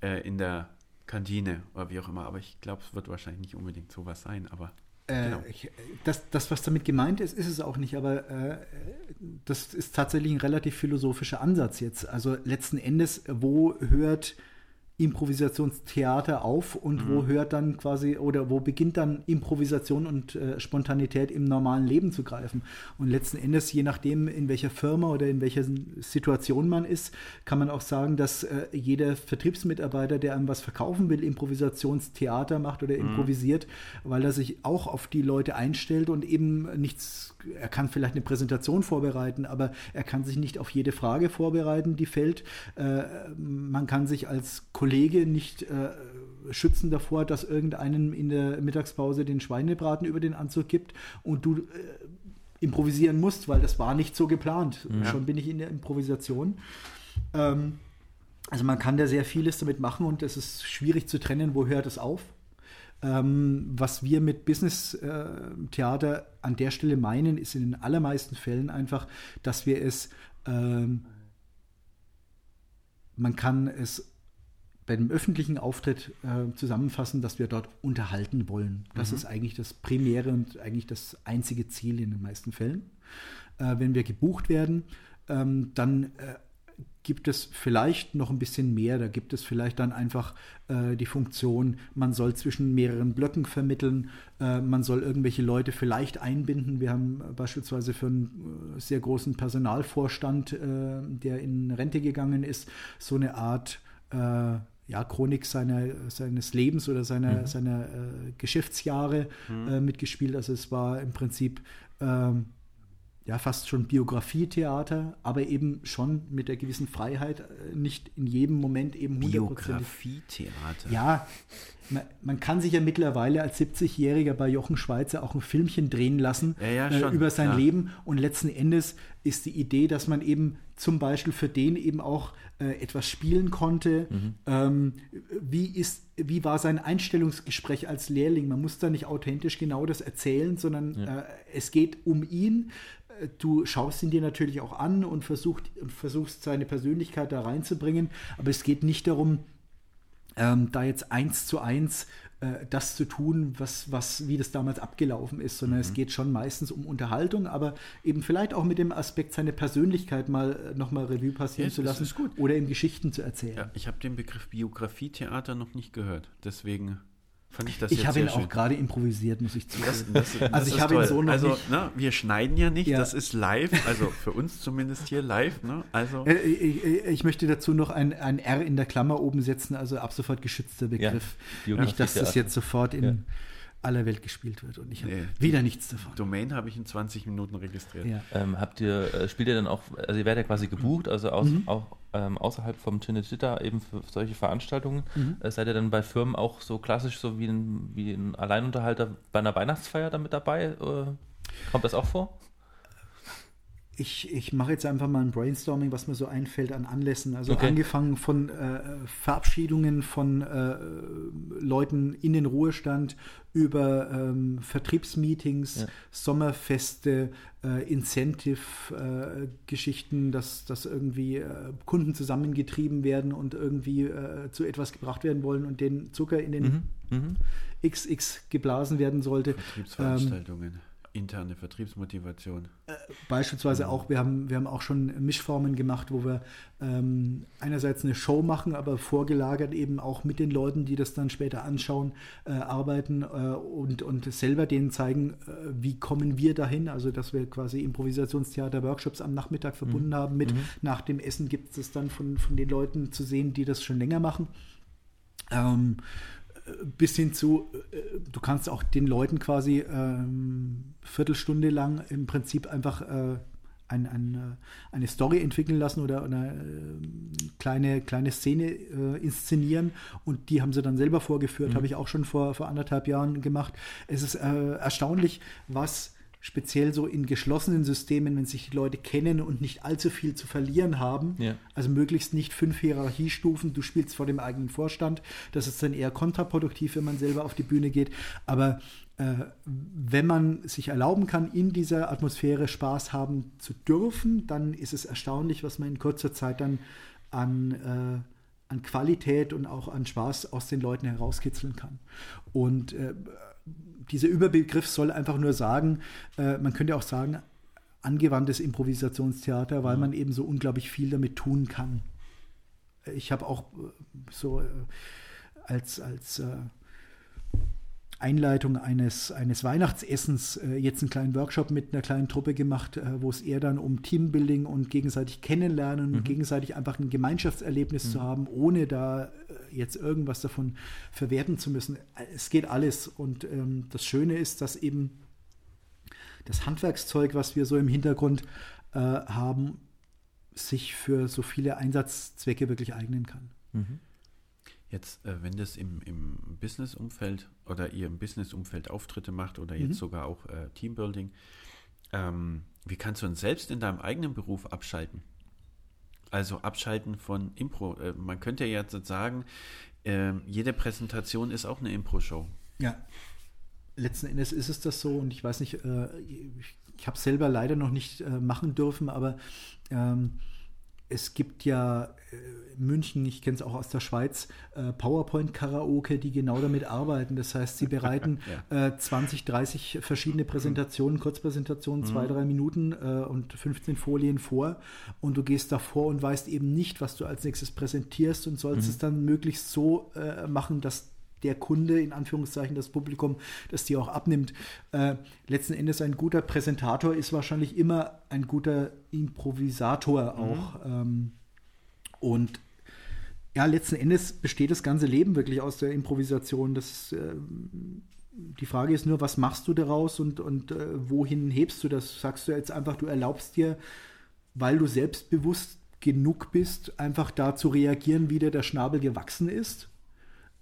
äh, in der Kantine oder wie auch immer. Aber ich glaube, es wird wahrscheinlich nicht unbedingt sowas sein, aber genau. ich, das, das, was damit gemeint ist, ist es auch nicht, aber äh, das ist tatsächlich ein relativ philosophischer Ansatz jetzt. Also letzten Endes, wo hört Improvisationstheater auf und mhm. wo hört dann quasi oder wo beginnt dann Improvisation und äh, Spontanität im normalen Leben zu greifen. Und letzten Endes, je nachdem, in welcher Firma oder in welcher Situation man ist, kann man auch sagen, dass äh, jeder Vertriebsmitarbeiter, der einem was verkaufen will, Improvisationstheater macht oder mhm. improvisiert, weil er sich auch auf die Leute einstellt und eben nichts, er kann vielleicht eine Präsentation vorbereiten, aber er kann sich nicht auf jede Frage vorbereiten, die fällt. Äh, man kann sich als Kollege nicht äh, schützen davor, dass irgendeinen in der Mittagspause den Schweinebraten über den Anzug gibt und du äh, improvisieren musst, weil das war nicht so geplant. Ja. Schon bin ich in der Improvisation. Ähm, also man kann da sehr vieles damit machen und es ist schwierig zu trennen, wo hört es auf. Ähm, was wir mit Business-Theater äh, an der Stelle meinen, ist in den allermeisten Fällen einfach, dass wir es, ähm, man kann es bei dem öffentlichen Auftritt äh, zusammenfassen, dass wir dort unterhalten wollen. Das mhm. ist eigentlich das primäre und eigentlich das einzige Ziel in den meisten Fällen. Äh, wenn wir gebucht werden, ähm, dann äh, gibt es vielleicht noch ein bisschen mehr. Da gibt es vielleicht dann einfach äh, die Funktion, man soll zwischen mehreren Blöcken vermitteln, äh, man soll irgendwelche Leute vielleicht einbinden. Wir haben beispielsweise für einen äh, sehr großen Personalvorstand, äh, der in Rente gegangen ist, so eine Art äh, ja, Chronik seiner, seines Lebens oder seiner, mhm. seiner äh, Geschäftsjahre mhm. äh, mitgespielt. Also es war im Prinzip ähm, ja fast schon Biografietheater, aber eben schon mit der gewissen Freiheit, äh, nicht in jedem Moment eben Biografietheater. Ja, man, man, kann sich ja mittlerweile als 70-Jähriger bei Jochen Schweizer auch ein Filmchen drehen lassen ja, ja, äh, über sein klar. Leben und letzten Endes ist die Idee, dass man eben zum Beispiel für den eben auch äh, etwas spielen konnte. Mhm. Ähm, wie, ist, wie war sein Einstellungsgespräch als Lehrling? Man muss da nicht authentisch genau das erzählen, sondern ja. äh, es geht um ihn. Du schaust ihn dir natürlich auch an und versucht, versuchst seine Persönlichkeit da reinzubringen, aber es geht nicht darum, ähm, da jetzt eins zu eins äh, das zu tun, was, was, wie das damals abgelaufen ist, sondern mhm. es geht schon meistens um Unterhaltung, aber eben vielleicht auch mit dem Aspekt, seine Persönlichkeit mal äh, nochmal Revue passieren ja, zu lassen oder ihm Geschichten zu erzählen. Ja, ich habe den Begriff Biografietheater noch nicht gehört, deswegen Fand ich das ich habe ihn auch gerade improvisiert, muss ich zugeben. Das, das, das also ich habe ihn so noch also, nicht. Ne, wir schneiden ja nicht, ja. das ist live, also für uns zumindest hier live. Ne? Also äh, ich, ich, möchte dazu noch ein, ein R in der Klammer oben setzen, also ab sofort geschützter Begriff. Ja, nicht, dass das jetzt sofort in ja aller Welt gespielt wird und ich habe nee, wieder nichts davon. Domain habe ich in 20 Minuten registriert. Ja. Ähm, habt ihr, äh, spielt ihr dann auch, also ihr werdet ja quasi gebucht, also aus, mhm. auch ähm, außerhalb vom Cinecittà eben für solche Veranstaltungen. Mhm. Äh, seid ihr dann bei Firmen auch so klassisch, so wie ein, wie ein Alleinunterhalter bei einer Weihnachtsfeier dann mit dabei? Äh, kommt das auch vor? Ich, ich mache jetzt einfach mal ein Brainstorming, was mir so einfällt an Anlässen. Also okay. angefangen von äh, Verabschiedungen von äh, Leuten in den Ruhestand über ähm, Vertriebsmeetings, ja. Sommerfeste, äh, Incentive-Geschichten, dass, dass irgendwie äh, Kunden zusammengetrieben werden und irgendwie äh, zu etwas gebracht werden wollen und den Zucker in den mhm. Mhm. XX geblasen werden sollte. Vertriebsveranstaltungen. Ähm, Interne Vertriebsmotivation. Äh, beispielsweise mhm. auch, wir haben, wir haben auch schon Mischformen gemacht, wo wir ähm, einerseits eine Show machen, aber vorgelagert eben auch mit den Leuten, die das dann später anschauen, äh, arbeiten äh, und, und selber denen zeigen, äh, wie kommen wir dahin. Also, dass wir quasi Improvisationstheater-Workshops am Nachmittag verbunden mhm. haben mit, mhm. nach dem Essen gibt es dann von, von den Leuten zu sehen, die das schon länger machen. Ähm, bis hin zu, äh, du kannst auch den Leuten quasi ähm, Viertelstunde lang im Prinzip einfach äh, ein, ein, äh, eine Story entwickeln lassen oder eine äh, kleine, kleine Szene äh, inszenieren und die haben sie dann selber vorgeführt, mhm. habe ich auch schon vor, vor anderthalb Jahren gemacht. Es ist äh, erstaunlich, was speziell so in geschlossenen Systemen, wenn sich die Leute kennen und nicht allzu viel zu verlieren haben, ja. also möglichst nicht fünf Hierarchiestufen, du spielst vor dem eigenen Vorstand, das ist dann eher kontraproduktiv, wenn man selber auf die Bühne geht, aber äh, wenn man sich erlauben kann, in dieser Atmosphäre Spaß haben zu dürfen, dann ist es erstaunlich, was man in kurzer Zeit dann an, äh, an Qualität und auch an Spaß aus den Leuten herauskitzeln kann. Und äh, dieser Überbegriff soll einfach nur sagen, äh, man könnte auch sagen, angewandtes Improvisationstheater, weil man eben so unglaublich viel damit tun kann. ich habe auch äh, so äh, als, als äh, Einleitung eines, eines Weihnachtsessens äh, jetzt einen kleinen Workshop mit einer kleinen Truppe gemacht, äh, wo es eher dann um Teambuilding und gegenseitig kennenlernen mhm. und gegenseitig einfach ein Gemeinschaftserlebnis mhm. zu haben, ohne da äh, jetzt irgendwas davon verwerten zu müssen. Es geht alles. Und ähm, das Schöne ist, dass eben das Handwerkszeug, was wir so im Hintergrund äh, haben, sich für so viele Einsatzzwecke wirklich eignen kann. Mhm. Jetzt, äh, wenn das im, im Business-Umfeld oder ihr im Business-Umfeld Auftritte macht oder jetzt mhm. sogar auch äh, Teambuilding, ähm, wie kannst du uns selbst in deinem eigenen Beruf abschalten? Also abschalten von Impro. Äh, man könnte ja jetzt sagen, äh, jede Präsentation ist auch eine Impro-Show. Ja, letzten Endes ist es das so und ich weiß nicht, äh, ich, ich habe es selber leider noch nicht äh, machen dürfen, aber ähm, es gibt ja äh, München, ich kenne es auch aus der Schweiz, äh, PowerPoint-Karaoke, die genau damit arbeiten. Das heißt, sie bereiten ja. äh, 20, 30 verschiedene Präsentationen, Kurzpräsentationen, mhm. zwei, drei Minuten äh, und 15 Folien vor und du gehst davor und weißt eben nicht, was du als nächstes präsentierst und sollst mhm. es dann möglichst so äh, machen, dass der Kunde, in Anführungszeichen das Publikum, das die auch abnimmt. Äh, letzten Endes ein guter Präsentator ist wahrscheinlich immer ein guter Improvisator mhm. auch. Mhm. Ähm, und ja, letzten Endes besteht das ganze Leben wirklich aus der Improvisation. Das, äh, die Frage ist nur, was machst du daraus und, und äh, wohin hebst du das? Sagst du jetzt einfach, du erlaubst dir, weil du selbstbewusst genug bist, einfach da zu reagieren, wie dir der Schnabel gewachsen ist?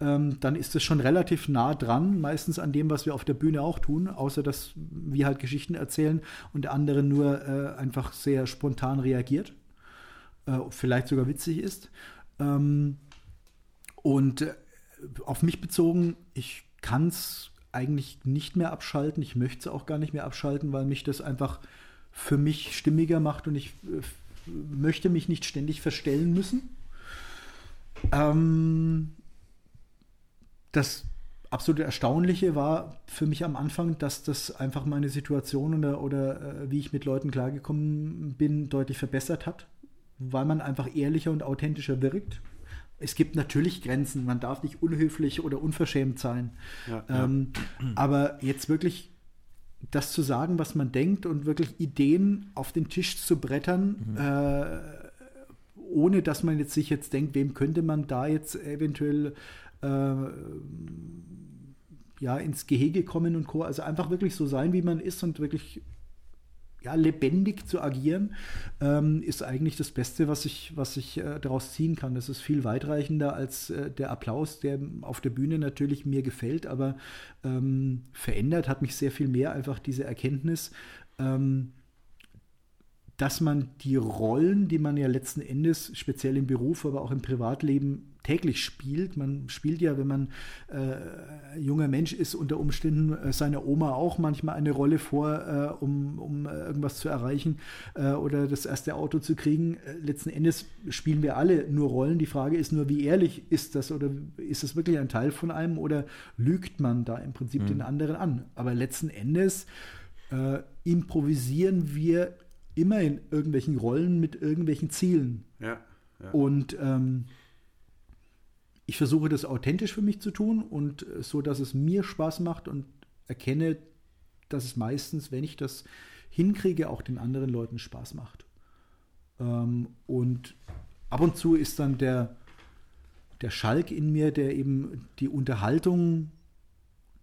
Ähm, dann ist es schon relativ nah dran, meistens an dem, was wir auf der Bühne auch tun, außer dass wir halt Geschichten erzählen und der andere nur äh, einfach sehr spontan reagiert, äh, vielleicht sogar witzig ist. Ähm, und äh, auf mich bezogen, ich kann es eigentlich nicht mehr abschalten, ich möchte es auch gar nicht mehr abschalten, weil mich das einfach für mich stimmiger macht und ich äh, möchte mich nicht ständig verstellen müssen. Ähm, das absolut Erstaunliche war für mich am Anfang, dass das einfach meine Situation oder, oder äh, wie ich mit Leuten klargekommen bin, deutlich verbessert hat, weil man einfach ehrlicher und authentischer wirkt. Es gibt natürlich Grenzen, man darf nicht unhöflich oder unverschämt sein. Ja, ähm, ja. Aber jetzt wirklich das zu sagen, was man denkt und wirklich Ideen auf den Tisch zu brettern, mhm. äh, ohne dass man jetzt sich jetzt denkt, wem könnte man da jetzt eventuell ja, ins Gehege kommen und Co. Also einfach wirklich so sein, wie man ist und wirklich ja, lebendig zu agieren, ähm, ist eigentlich das Beste, was ich, was ich äh, daraus ziehen kann. Das ist viel weitreichender als äh, der Applaus, der auf der Bühne natürlich mir gefällt, aber ähm, verändert hat mich sehr viel mehr einfach diese Erkenntnis, ähm, dass man die Rollen, die man ja letzten Endes speziell im Beruf, aber auch im Privatleben täglich spielt. Man spielt ja, wenn man äh, junger Mensch ist, unter Umständen äh, seiner Oma auch manchmal eine Rolle vor, äh, um, um äh, irgendwas zu erreichen äh, oder das erste Auto zu kriegen. Äh, letzten Endes spielen wir alle nur Rollen. Die Frage ist nur, wie ehrlich ist das oder ist das wirklich ein Teil von einem oder lügt man da im Prinzip mhm. den anderen an? Aber letzten Endes improvisieren wir immer in irgendwelchen Rollen mit irgendwelchen Zielen. Ja. ja. Und ähm, ich versuche das authentisch für mich zu tun und äh, so, dass es mir Spaß macht und erkenne, dass es meistens, wenn ich das hinkriege, auch den anderen Leuten Spaß macht. Ähm, und ab und zu ist dann der, der Schalk in mir, der eben die Unterhaltung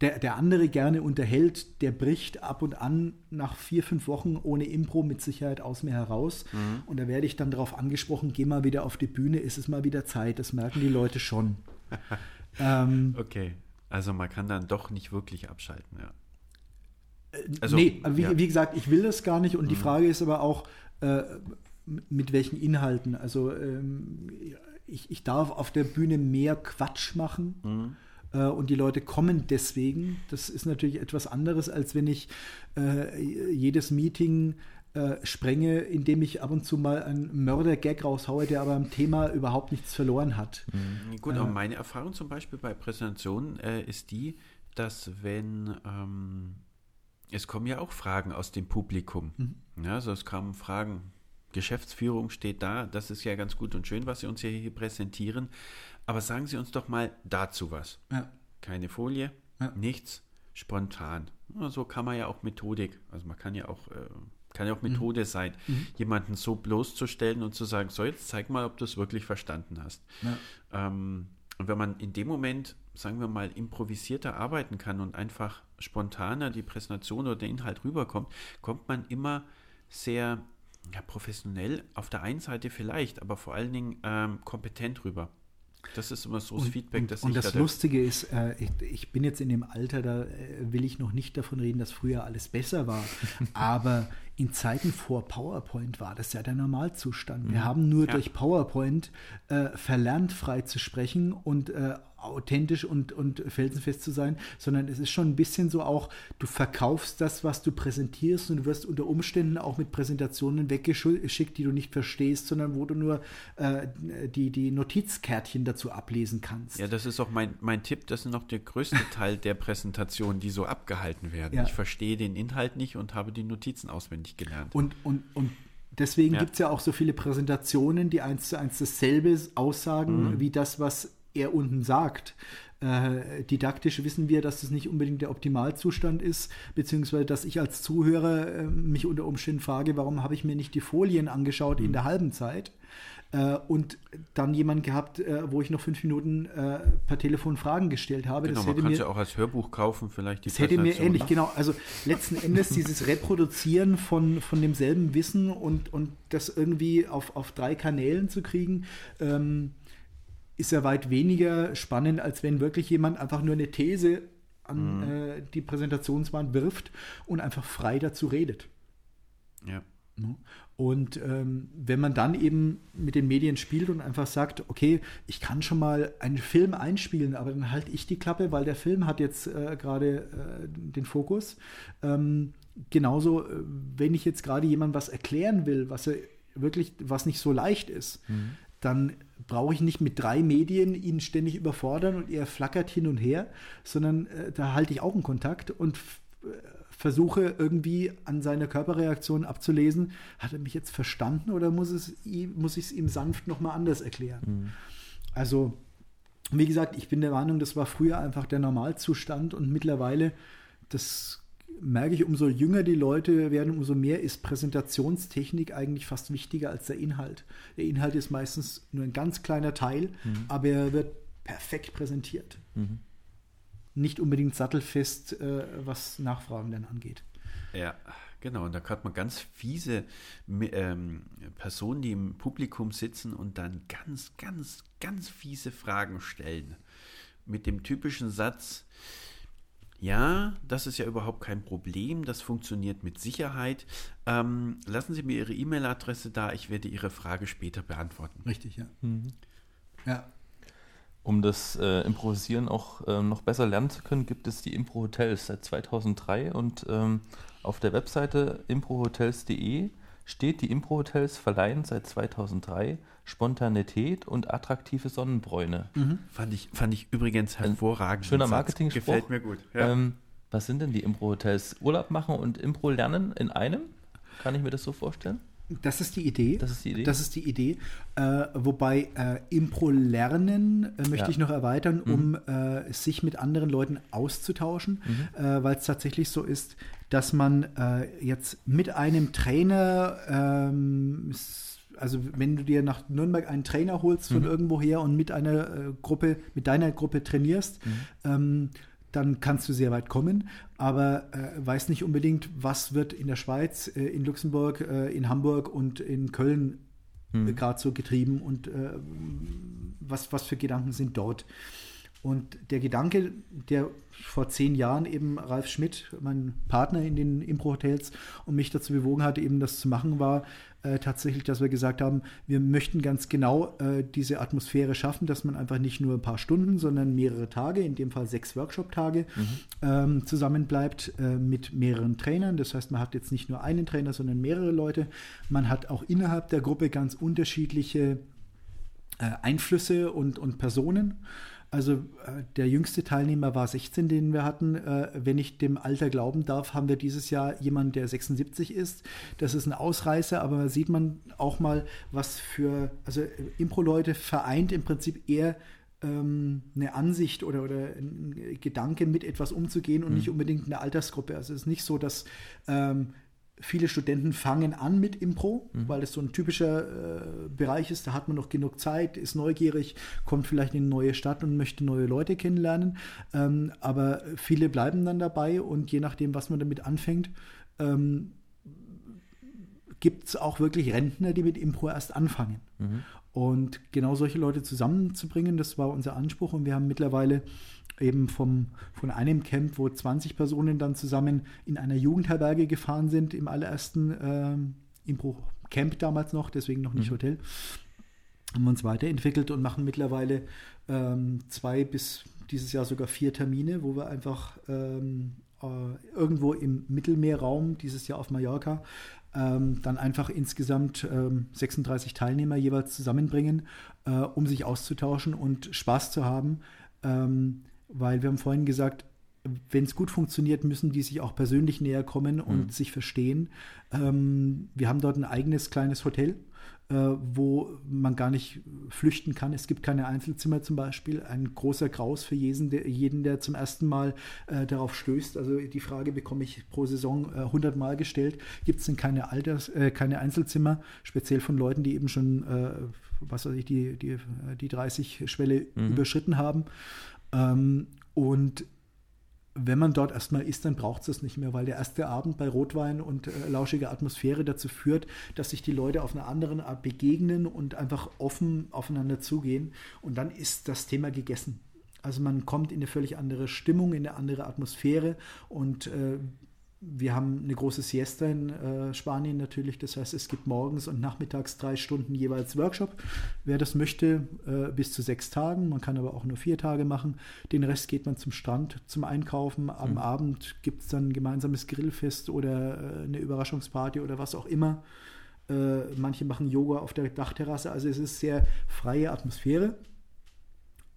der, der andere gerne unterhält, der bricht ab und an nach vier, fünf Wochen ohne Impro mit Sicherheit aus mir heraus. Mhm. Und da werde ich dann darauf angesprochen, geh mal wieder auf die Bühne, ist es mal wieder Zeit. Das merken die Leute schon. ähm, okay, also man kann dann doch nicht wirklich abschalten, ja. Äh, also, nee, wie, ja. wie, gesagt, ich will das gar nicht. Und mhm. die Frage ist aber auch, äh, mit welchen Inhalten. Also ähm, ich, ich darf auf der Bühne mehr Quatsch machen. Mhm und die Leute kommen deswegen. Das ist natürlich etwas anderes, als wenn ich äh, jedes Meeting äh, sprenge, indem ich ab und zu mal einen Mörder-Gag raushaue, der aber am Thema überhaupt nichts verloren hat. Mhm. Gut, aber äh, meine Erfahrung zum Beispiel bei Präsentationen äh, ist die, dass wenn ähm, es kommen ja auch Fragen aus dem Publikum. Mhm. Ja, also es kamen Fragen Geschäftsführung steht da, das ist ja ganz gut und schön, was Sie uns hier präsentieren. Aber sagen Sie uns doch mal dazu was. Ja. Keine Folie, ja. nichts, spontan. So kann man ja auch Methodik, also man kann ja auch, äh, kann ja auch. Methode mhm. sein, mhm. jemanden so bloßzustellen und zu sagen, so jetzt zeig mal, ob du es wirklich verstanden hast. Ja. Ähm, und wenn man in dem Moment, sagen wir mal, improvisierter arbeiten kann und einfach spontaner die Präsentation oder der Inhalt rüberkommt, kommt man immer sehr ja, professionell auf der einen Seite vielleicht, aber vor allen Dingen ähm, kompetent rüber. Das ist immer so das und, Feedback, das und, ich Und das Lustige ist, äh, ich, ich, bin jetzt in dem Alter, da äh, will ich noch nicht davon reden, dass früher alles besser war. Aber in Zeiten vor PowerPoint war das ja der Normalzustand. Wir mhm. haben nur ja. durch PowerPoint äh, verlernt, frei zu sprechen und äh, authentisch und, und felsenfest zu sein, sondern es ist schon ein bisschen so auch, du verkaufst das, was du präsentierst und du wirst unter Umständen auch mit Präsentationen weggeschickt, die du nicht verstehst, sondern wo du nur äh, die, die Notizkärtchen dazu ablesen kannst. Ja, das ist auch mein, mein Tipp, das ist noch der größte Teil der Präsentation, die so abgehalten werden. Ja. Ich verstehe den Inhalt nicht und habe die Notizen auswendig gelernt. Und, und, und Deswegen ja. gibt es ja auch so viele Präsentationen, die eins zu eins dasselbe aussagen, mhm. wie das, was er unten sagt. Äh, didaktisch wissen wir, dass das nicht unbedingt der Optimalzustand ist, beziehungsweise dass ich als Zuhörer äh, mich unter Umständen frage, warum habe ich mir nicht die Folien angeschaut mhm. in der halben Zeit? Äh, und dann jemand gehabt, äh, wo ich noch fünf Minuten äh, per Telefon Fragen gestellt habe. Genau, das man kann es ja auch als Hörbuch kaufen, vielleicht die Das hätte mir ähnlich, genau. Also letzten Endes dieses Reproduzieren von, von demselben Wissen und, und das irgendwie auf, auf drei Kanälen zu kriegen, ähm, ist ja weit weniger spannend, als wenn wirklich jemand einfach nur eine These an mhm. äh, die Präsentationswand wirft und einfach frei dazu redet. Ja. Und ähm, wenn man dann eben mit den Medien spielt und einfach sagt, okay, ich kann schon mal einen Film einspielen, aber dann halte ich die Klappe, weil der Film hat jetzt äh, gerade äh, den Fokus. Ähm, genauso, äh, wenn ich jetzt gerade jemandem was erklären will, was er wirklich, was nicht so leicht ist, mhm dann brauche ich nicht mit drei Medien ihn ständig überfordern und er flackert hin und her, sondern äh, da halte ich Augenkontakt und äh, versuche irgendwie an seiner Körperreaktion abzulesen, hat er mich jetzt verstanden oder muss, es, muss ich es ihm sanft nochmal anders erklären? Mhm. Also, wie gesagt, ich bin der Meinung, das war früher einfach der Normalzustand und mittlerweile, das merke ich, umso jünger die Leute werden, umso mehr ist Präsentationstechnik eigentlich fast wichtiger als der Inhalt. Der Inhalt ist meistens nur ein ganz kleiner Teil, mhm. aber er wird perfekt präsentiert. Mhm. Nicht unbedingt sattelfest, äh, was Nachfragen dann angeht. Ja, genau. Und da hat man ganz fiese ähm, Personen, die im Publikum sitzen und dann ganz, ganz, ganz fiese Fragen stellen. Mit dem typischen Satz, ja, das ist ja überhaupt kein Problem, das funktioniert mit Sicherheit. Ähm, lassen Sie mir Ihre E-Mail-Adresse da, ich werde Ihre Frage später beantworten. Richtig, ja. Mhm. Ja. Um das äh, Improvisieren auch äh, noch besser lernen zu können, gibt es die Impro-Hotels seit 2003 und ähm, auf der Webseite improhotels.de steht, die Impro-Hotels verleihen seit 2003 Spontanität und attraktive Sonnenbräune. Mhm. Fand, ich, fand ich übrigens hervorragend. Ein schöner marketing Gefällt mir gut. Ja. Ähm, was sind denn die Impro-Hotels? Urlaub machen und Impro lernen in einem? Kann ich mir das so vorstellen? Das ist die Idee. Das ist die Idee. Das ist die Idee. Äh, wobei äh, Impro-Lernen äh, möchte ja. ich noch erweitern, mhm. um äh, sich mit anderen Leuten auszutauschen, mhm. Äh, weil es tatsächlich so ist, dass man äh, jetzt mit einem Trainer ähm, also wenn du dir nach Nürnberg einen Trainer holst von mhm. irgendwoher und mit einer äh, Gruppe, mit deiner Gruppe trainierst, mhm. ähm, dann kannst du sehr weit kommen, aber äh, weiß nicht unbedingt, was wird in der Schweiz, äh, in Luxemburg, äh, in Hamburg und in Köln mhm. gerade so getrieben und äh, was, was für Gedanken sind dort. Und der Gedanke, der vor zehn Jahren eben Ralf Schmidt, mein Partner in den Impro-Hotels, und mich dazu bewogen hat, eben das zu machen, war äh, tatsächlich, dass wir gesagt haben, wir möchten ganz genau äh, diese Atmosphäre schaffen, dass man einfach nicht nur ein paar Stunden, sondern mehrere Tage, in dem Fall sechs Workshop-Tage, mhm. ähm, zusammenbleibt äh, mit mehreren Trainern. Das heißt, man hat jetzt nicht nur einen Trainer, sondern mehrere Leute. Man hat auch innerhalb der Gruppe ganz unterschiedliche äh, Einflüsse und, und Personen Also äh, der jüngste Teilnehmer war 16, den wir hatten. Äh, wenn ich dem Alter glauben darf, haben wir dieses Jahr jemanden, der 76 ist. Das ist ein Ausreißer, aber da sieht man auch mal, was für, also Impro-Leute vereint im Prinzip eher ähm, eine Ansicht oder, oder ein Gedanke, mit etwas umzugehen und mhm. nicht unbedingt eine Altersgruppe. Also es ist nicht so, dass ähm, viele Studenten fangen an mit Impro, mhm. weil das so ein typischer äh, Bereich ist. Da hat man noch genug Zeit, ist neugierig, kommt vielleicht in eine neue Stadt und möchte neue Leute kennenlernen. Ähm, aber viele bleiben dann dabei und je nachdem, was man damit anfängt, ähm, gibt es auch wirklich Rentner, die mit Impro erst anfangen. Mhm. Und genau solche Leute zusammenzubringen, das war unser Anspruch. Und wir haben mittlerweile eben vom, von einem Camp, wo 20 Personen dann zusammen in einer Jugendherberge gefahren sind, im allerersten äh, Impro-Camp damals noch, deswegen noch nicht mhm. Hotel, haben wir uns weiterentwickelt und machen mittlerweile ähm, zwei bis dieses Jahr sogar vier Termine, wo wir einfach ähm, äh, irgendwo im Mittelmeerraum, dieses Jahr auf Mallorca, ähm, dann einfach insgesamt ähm, 36 Teilnehmer jeweils zusammenbringen, äh, um sich auszutauschen und Spaß zu haben. Ähm, weil wir haben vorhin gesagt, wenn es gut funktioniert, müssen die sich auch persönlich näher kommen und mhm. sich verstehen. Ähm, wir haben dort ein eigenes kleines Hotel, äh, wo man gar nicht flüchten kann. Es gibt keine Einzelzimmer zum Beispiel. Ein großer Graus für jeden, der, jeden, der zum ersten Mal äh, darauf stößt. Also die Frage bekomme ich pro Saison äh, 100 Mal gestellt. Gibt es denn keine, Alters, äh, keine Einzelzimmer, speziell von Leuten, die eben schon, äh, was weiß ich, die, die, die 30-Schwelle mhm. überschritten haben? Ähm, und wenn man dort erstmal ist, dann braucht es das nicht mehr, weil der erste Abend bei Rotwein und äh, lauschiger Atmosphäre dazu führt, dass sich die Leute auf eine andere Art begegnen und einfach offen aufeinander zugehen. Und dann ist das Thema gegessen. Also man kommt in eine völlig andere Stimmung, in eine andere Atmosphäre und äh, wir haben eine große Siesta in äh, Spanien natürlich. Das heißt, es gibt morgens und nachmittags drei Stunden jeweils Workshop. Wer das möchte, äh, bis zu sechs Tagen. Man kann aber auch nur vier Tage machen. Den Rest geht man zum Strand zum Einkaufen. Am mhm. Abend gibt es dann ein gemeinsames Grillfest oder äh, eine Überraschungsparty oder was auch immer. Äh, manche machen Yoga auf der Dachterrasse. Also es ist sehr freie Atmosphäre.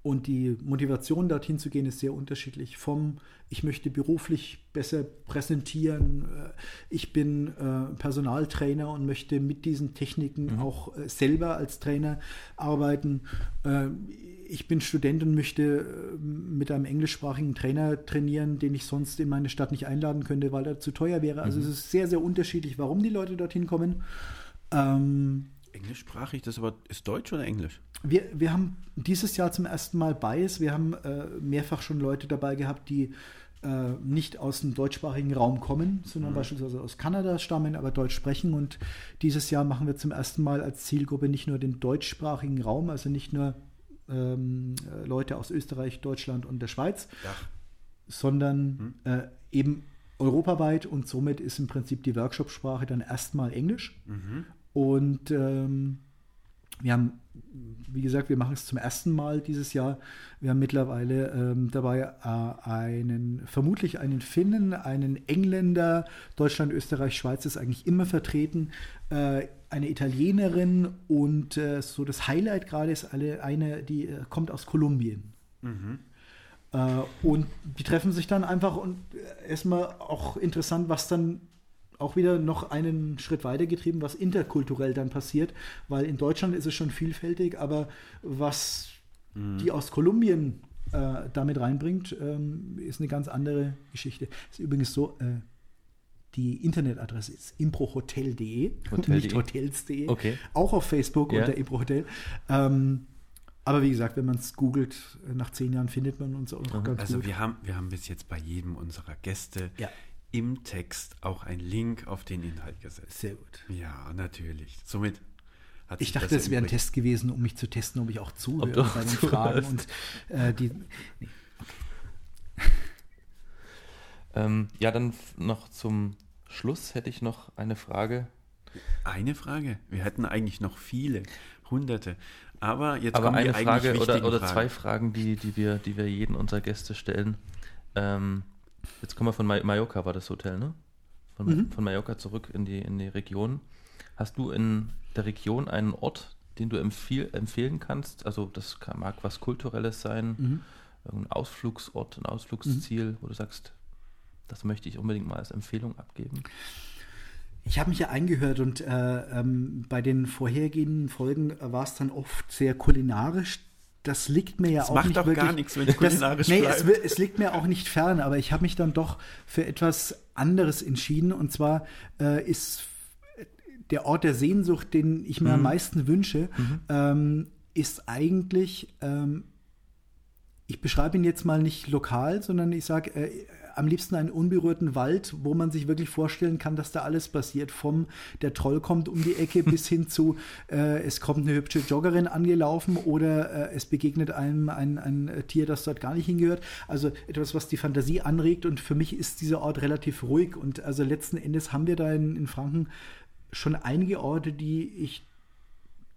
Und die Motivation, dorthin zu gehen, ist sehr unterschiedlich. Vom ich möchte beruflich besser präsentieren, äh, ich bin äh, Personaltrainer und möchte mit diesen Techniken mhm. auch äh, selber als Trainer arbeiten. Ich bin Student und möchte mit einem englischsprachigen Trainer trainieren, den ich sonst in meine Stadt nicht einladen könnte, weil er zu teuer wäre. Also mhm. es ist sehr, sehr unterschiedlich, warum die Leute dorthin kommen. Ähm, Englischsprachig, das aber ist Deutsch oder Englisch? Wir, wir haben dieses Jahr zum ersten Mal Bias. Wir haben äh, mehrfach schon Leute dabei gehabt, die äh, nicht aus dem deutschsprachigen Raum kommen, sondern mhm. beispielsweise aus Kanada stammen, aber Deutsch sprechen. Und dieses Jahr machen wir zum ersten Mal als Zielgruppe nicht nur den deutschsprachigen Raum, also nicht nur ähm, Leute aus Österreich, Deutschland und der Schweiz, ja. sondern mhm. äh, eben europaweit und somit ist im Prinzip die Workshop-Sprache dann erstmal Englisch. Mhm. Und ähm, wir haben, wie gesagt, wir machen es zum ersten Mal dieses Jahr. Wir haben mittlerweile ähm, dabei äh, einen, vermutlich einen Finnen, einen Engländer, Deutschland, Österreich, Schweiz ist eigentlich immer vertreten, äh, eine Italienerin und äh, so das Highlight gerade ist alle, eine, die äh, kommt aus Kolumbien. Mhm. Äh, und die treffen sich dann einfach und äh, erstmal auch interessant, was dann auch wieder noch einen Schritt weiter getrieben, was interkulturell dann passiert, weil in Deutschland ist es schon vielfältig, aber was mhm. die aus Kolumbien äh, damit reinbringt, ähm, ist eine ganz andere Geschichte. Ist übrigens so, äh, die Internetadresse ist improhotel.de, Hotel nicht hotels.de. Okay. Auch auf Facebook ja. unter improhotel. Ähm, aber wie gesagt, wenn man es googelt, nach zehn Jahren findet man uns auch mhm. ganz also gut. Also wir haben, wir haben bis jetzt bei jedem unserer Gäste ja im Text auch ein Link auf den Inhalt gesetzt. Sehr gut. Ja, natürlich. Somit hat ich dachte, es wäre ein Test gewesen, um mich zu testen, ob ich auch zuhöre bei den Fragen und äh, die. Nee. Okay. ähm, ja, dann noch zum Schluss hätte ich noch eine Frage. Eine Frage? Wir hätten eigentlich noch viele, hunderte. Aber jetzt Aber kommen eine Frage oder, oder zwei Fragen, die, die, wir, die wir jeden unserer Gäste stellen. Ähm, Jetzt kommen wir von Mallorca, war das Hotel, ne? Von, mhm. von Mallorca zurück in die, in die Region. Hast du in der Region einen Ort, den du empfehl, empfehlen kannst? Also das kann, mag was Kulturelles sein, mhm. ein Ausflugsort, ein Ausflugsziel, mhm. wo du sagst, das möchte ich unbedingt mal als Empfehlung abgeben. Ich habe mich ja eingehört und äh, ähm, bei den vorhergehenden Folgen war es dann oft sehr kulinarisch. Das liegt mir ja das auch macht nicht doch wirklich, gar nichts, wenn es kulinarisch nee, bleibt. Es, es, liegt mir auch nicht fern, aber ich habe mich dann doch für etwas anderes entschieden. Und zwar äh, ist der Ort der Sehnsucht, den ich mir mhm. am meisten wünsche, mhm. ähm, ist eigentlich, ähm, ich beschreibe ihn jetzt mal nicht lokal, sondern ich sage, äh, am liebsten einen unberührten Wald, wo man sich wirklich vorstellen kann, dass da alles passiert. Vom der Troll kommt um die Ecke bis hin zu, äh, es kommt eine hübsche Joggerin angelaufen oder äh, es begegnet einem ein, ein Tier, das dort gar nicht hingehört. Also etwas, was die Fantasie anregt. Und für mich ist dieser Ort relativ ruhig. Und also letzten Endes haben wir da in, in Franken schon einige Orte, die ich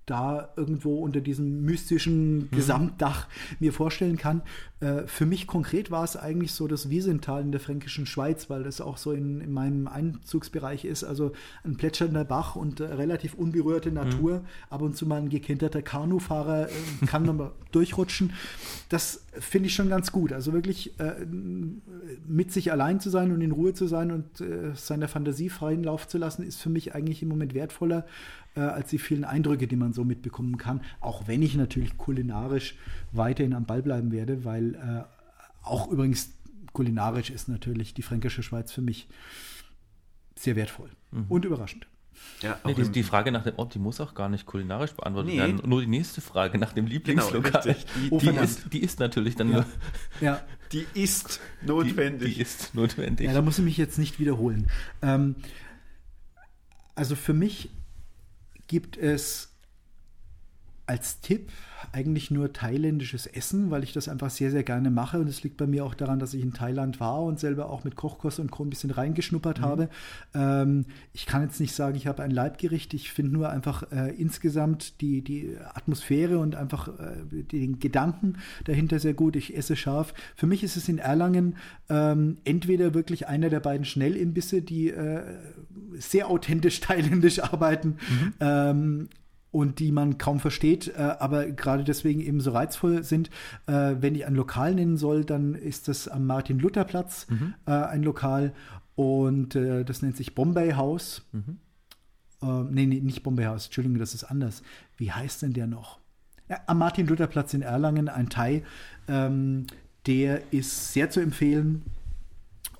da irgendwo unter diesem mystischen mhm. Gesamtdach mir vorstellen kann. Äh, für mich konkret war es eigentlich so das Wiesental in der fränkischen Schweiz, weil das auch so in, in meinem Einzugsbereich ist. Also ein plätschernder Bach und äh, relativ unberührte Natur. Mhm. Ab und zu mal ein gekenterter Kanufahrer äh, kann nochmal durchrutschen. Das finde ich schon ganz gut. Also wirklich äh, mit sich allein zu sein und in Ruhe zu sein und äh, seiner Fantasie freien Lauf zu lassen, ist für mich eigentlich im Moment wertvoller äh, als die vielen Eindrücke, die man so mitbekommen kann. Auch wenn ich natürlich kulinarisch weiterhin am Ball bleiben werde, weil äh, auch übrigens kulinarisch ist natürlich die fränkische Schweiz für mich sehr wertvoll mhm. und überraschend. Ja, nee, die, die, Frage nach dem Ort, die muss auch gar nicht kulinarisch beantwortet nee. werden. Nur die nächste Frage nach dem genau, Lieblingslokal, genau, die, oh, die, ist, die, ist, natürlich dann ja. nur. Ja. Die ist notwendig. Die, ist notwendig. Ja, da muss ich mich jetzt nicht wiederholen. Ähm, also für mich gibt es als Tipp eigentlich nur thailändisches Essen, weil ich das einfach sehr, sehr gerne mache. Und es liegt bei mir auch daran, dass ich in Thailand war und selber auch mit Kochkurs und Co. ein bisschen reingeschnuppert mhm. habe. Ähm, ich kann jetzt nicht sagen, ich habe ein Leibgericht. Ich finde nur einfach äh, insgesamt die, die Atmosphäre und einfach äh, den Gedanken dahinter sehr gut. Ich esse scharf. Für mich ist es in Erlangen ähm, entweder wirklich einer der beiden Schnellimbisse, die äh, sehr authentisch thailändisch arbeiten. Mhm. Ähm, und die man kaum versteht, äh, aber gerade deswegen eben so reizvoll sind. Äh, wenn ich ein Lokal nennen soll, dann ist das am Martin-Luther-Platz mhm. äh, ein Lokal und äh, das nennt sich Bombay House. Mhm. Äh, nee, nee, nicht Bombay House, Entschuldigung, das ist anders. Wie heißt denn der noch? Ja, am Martin-Luther-Platz in Erlangen, ein Thai, ähm, der ist sehr zu empfehlen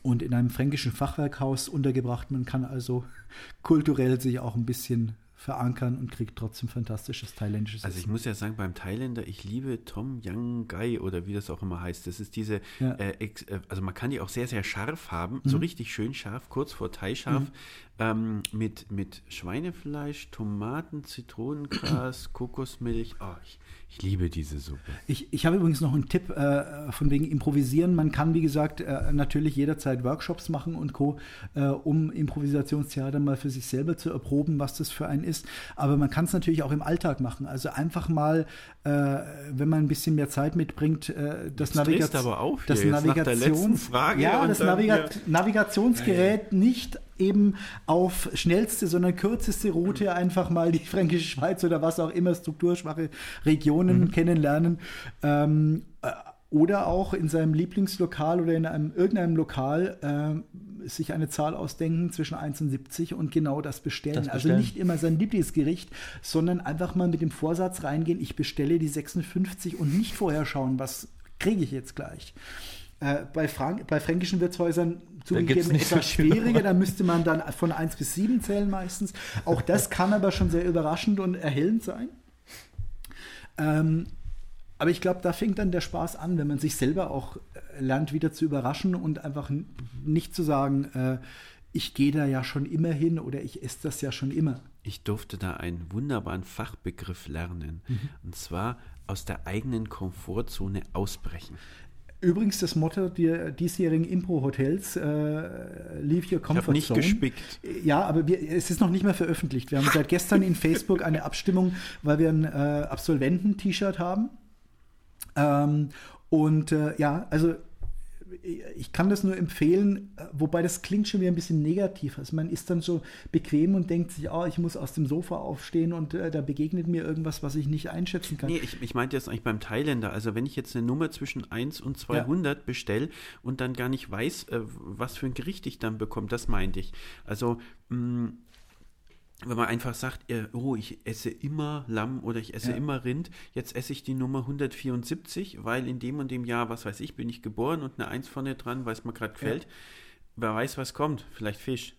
und in einem fränkischen Fachwerkhaus untergebracht. Man kann also kulturell sich auch ein bisschen verankern und kriegt trotzdem fantastisches thailändisches Also ich muss ja sagen, beim Thailänder, ich liebe Tom Yang Gai oder wie das auch immer heißt. Das ist diese, ja. äh, äh also man kann die auch sehr, sehr scharf haben, mhm. so richtig schön scharf, kurz vor Thai-scharf, mhm. Ähm, mit, mit Schweinefleisch, Tomaten, Zitronengras, Kokosmilch. Oh, ich, ich liebe diese Suppe. Ich, ich habe übrigens noch einen Tipp äh, von wegen Improvisieren. Man kann, wie gesagt, äh, natürlich jederzeit Workshops machen und Co., äh, um Improvisationstheater mal für sich selber zu erproben, was das für einen ist. Aber man kann es natürlich auch im Alltag machen. Also einfach mal, äh, wenn man ein bisschen mehr Zeit mitbringt, äh, das, Navigat aber auf das Navigations ja, das Naviga Navigationsgerät nicht eben auf schnellste, sondern kürzeste Route einfach mal die Fränkische Schweiz oder was auch immer, strukturschwache Regionen mhm. kennenlernen. Ähm, äh, oder auch in seinem Lieblingslokal oder in einem, irgendeinem Lokal äh, sich eine Zahl ausdenken zwischen 1 und 70 und genau das bestellen. das bestellen. Also nicht immer sein Lieblingsgericht, sondern einfach mal mit dem Vorsatz reingehen, ich bestelle die 56 und nicht vorher schauen, was kriege ich jetzt gleich. Äh, bei, Frank bei fränkischen Wirtshäusern zugegeben etwas schwieriger, da müsste man dann von 1 bis 7 zählen meistens. Auch das kann aber schon sehr überraschend und erhellend sein. Ähm, aber ich glaube, da fängt dann der Spaß an, wenn man sich selber auch äh, lernt, wieder zu überraschen und einfach nicht zu sagen, äh, ich gehe da ja schon immer hin oder ich esse das ja schon immer. Ich durfte da einen wunderbaren Fachbegriff lernen. Mhm. Und zwar aus der eigenen Komfortzone ausbrechen. Übrigens das Motto der diesjährigen Impro-Hotels, äh, Leave Your Comfort ich Zone. nicht gespickt. Ja, aber wir, es ist noch nicht mehr veröffentlicht. Wir haben seit gestern in Facebook eine Abstimmung, weil wir ein äh, Absolventen-T-Shirt haben. Ähm, und äh, ja, also ich kann das nur empfehlen, äh, wobei das klingt schon wieder ein bisschen negativ. Also man ist dann so bequem und denkt sich, oh, ich muss aus dem Sofa aufstehen und äh, da begegnet mir irgendwas, was ich nicht einschätzen kann. Nee, ich, ich meinte jetzt eigentlich beim Thailänder. Also wenn ich jetzt eine Nummer zwischen 1 und 200 ja. bestelle und dann gar nicht weiß, äh, was für ein Gericht ich dann bekomme, das meinte ich. Also mh, mm, wenn man einfach sagt, oh, ich esse immer Lamm oder ich esse ja. immer Rind, jetzt esse ich die Nummer 174, weil in dem und dem Jahr, was weiß ich, bin ich geboren und eine Eins vorne dran, weil es mir gerade gefällt. Ja. Wer weiß, was kommt, vielleicht Fisch.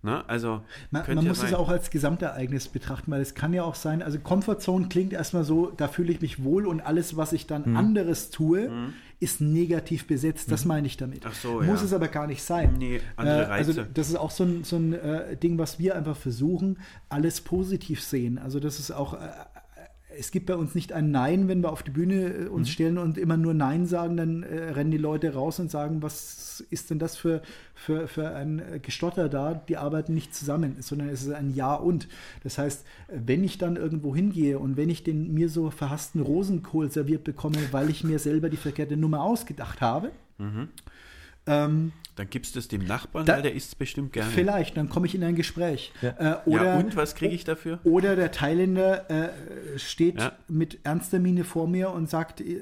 Ne? Also man, man muss es auch als Gesamtereignis betrachten, weil es kann ja auch sein, also Comfortzone klingt erstmal so, da fühle ich mich wohl und alles, was ich dann hm. anderes tue, hm. ist negativ besetzt. Das hm. meine ich damit. Ach so, muss ja. es aber gar nicht sein. Nee, andere äh, also Reize. Also das ist auch so ein, so ein äh, Ding, was wir einfach versuchen, alles positiv sehen. Also das ist auch äh, es gibt bei uns nicht ein Nein, wenn wir auf die Bühne äh, uns mhm. stellen und immer nur Nein sagen, dann äh, rennen die Leute raus und sagen, was ist denn das für, für, für ein äh, Gestotter da? Die arbeiten nicht zusammen, sondern es ist ein Ja und. Das heißt, wenn ich dann irgendwo hingehe und wenn ich den mir so verhassten Rosenkohl serviert bekomme, weil ich mir selber die verkehrte Nummer ausgedacht habe, mhm. Ähm, dann gibst du es dem Nachbarn, da, weil der isst es bestimmt gerne. Vielleicht, dann komme ich in ein Gespräch. Ja, äh, oder, ja und was kriege ich dafür? Oder der Thailänder äh, steht ja. mit ernster Miene vor mir und sagt, äh,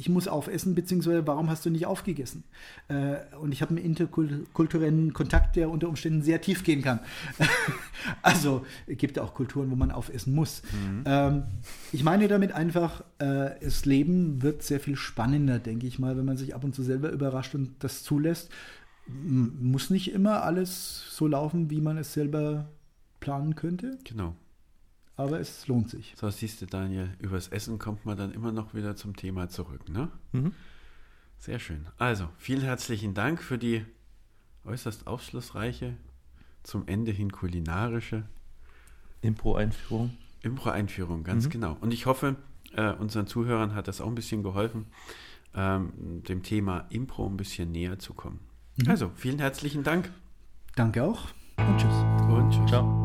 ich muss aufessen, beziehungsweise warum hast du nicht aufgegessen? Äh, und ich habe einen interkulturellen Kontakt, der unter Umständen sehr tief gehen kann. also gibt auch Kulturen, wo man aufessen muss. Mhm. Ähm, ich meine damit einfach, äh, das Leben wird sehr viel spannender, denke ich mal, wenn man sich ab und zu selber überrascht und das zulässt muss nicht immer alles so laufen, wie man es selber planen könnte. Genau. Aber es lohnt sich. So, siehst du, Daniel, übers Essen kommt man dann immer noch wieder zum Thema zurück, ne? Mhm. Sehr schön. Also, vielen herzlichen Dank für die äußerst aufschlussreiche, zum Ende hin kulinarische Impro-Einführung. Impro-Einführung, ganz mhm. genau. Und ich hoffe, äh, unseren Zuhörern hat das auch ein bisschen geholfen, ähm, dem Thema Impro ein bisschen näher zu kommen. Mhm. Also, vielen herzlichen Dank. Danke auch und tschüss. Und tschüss. Ciao.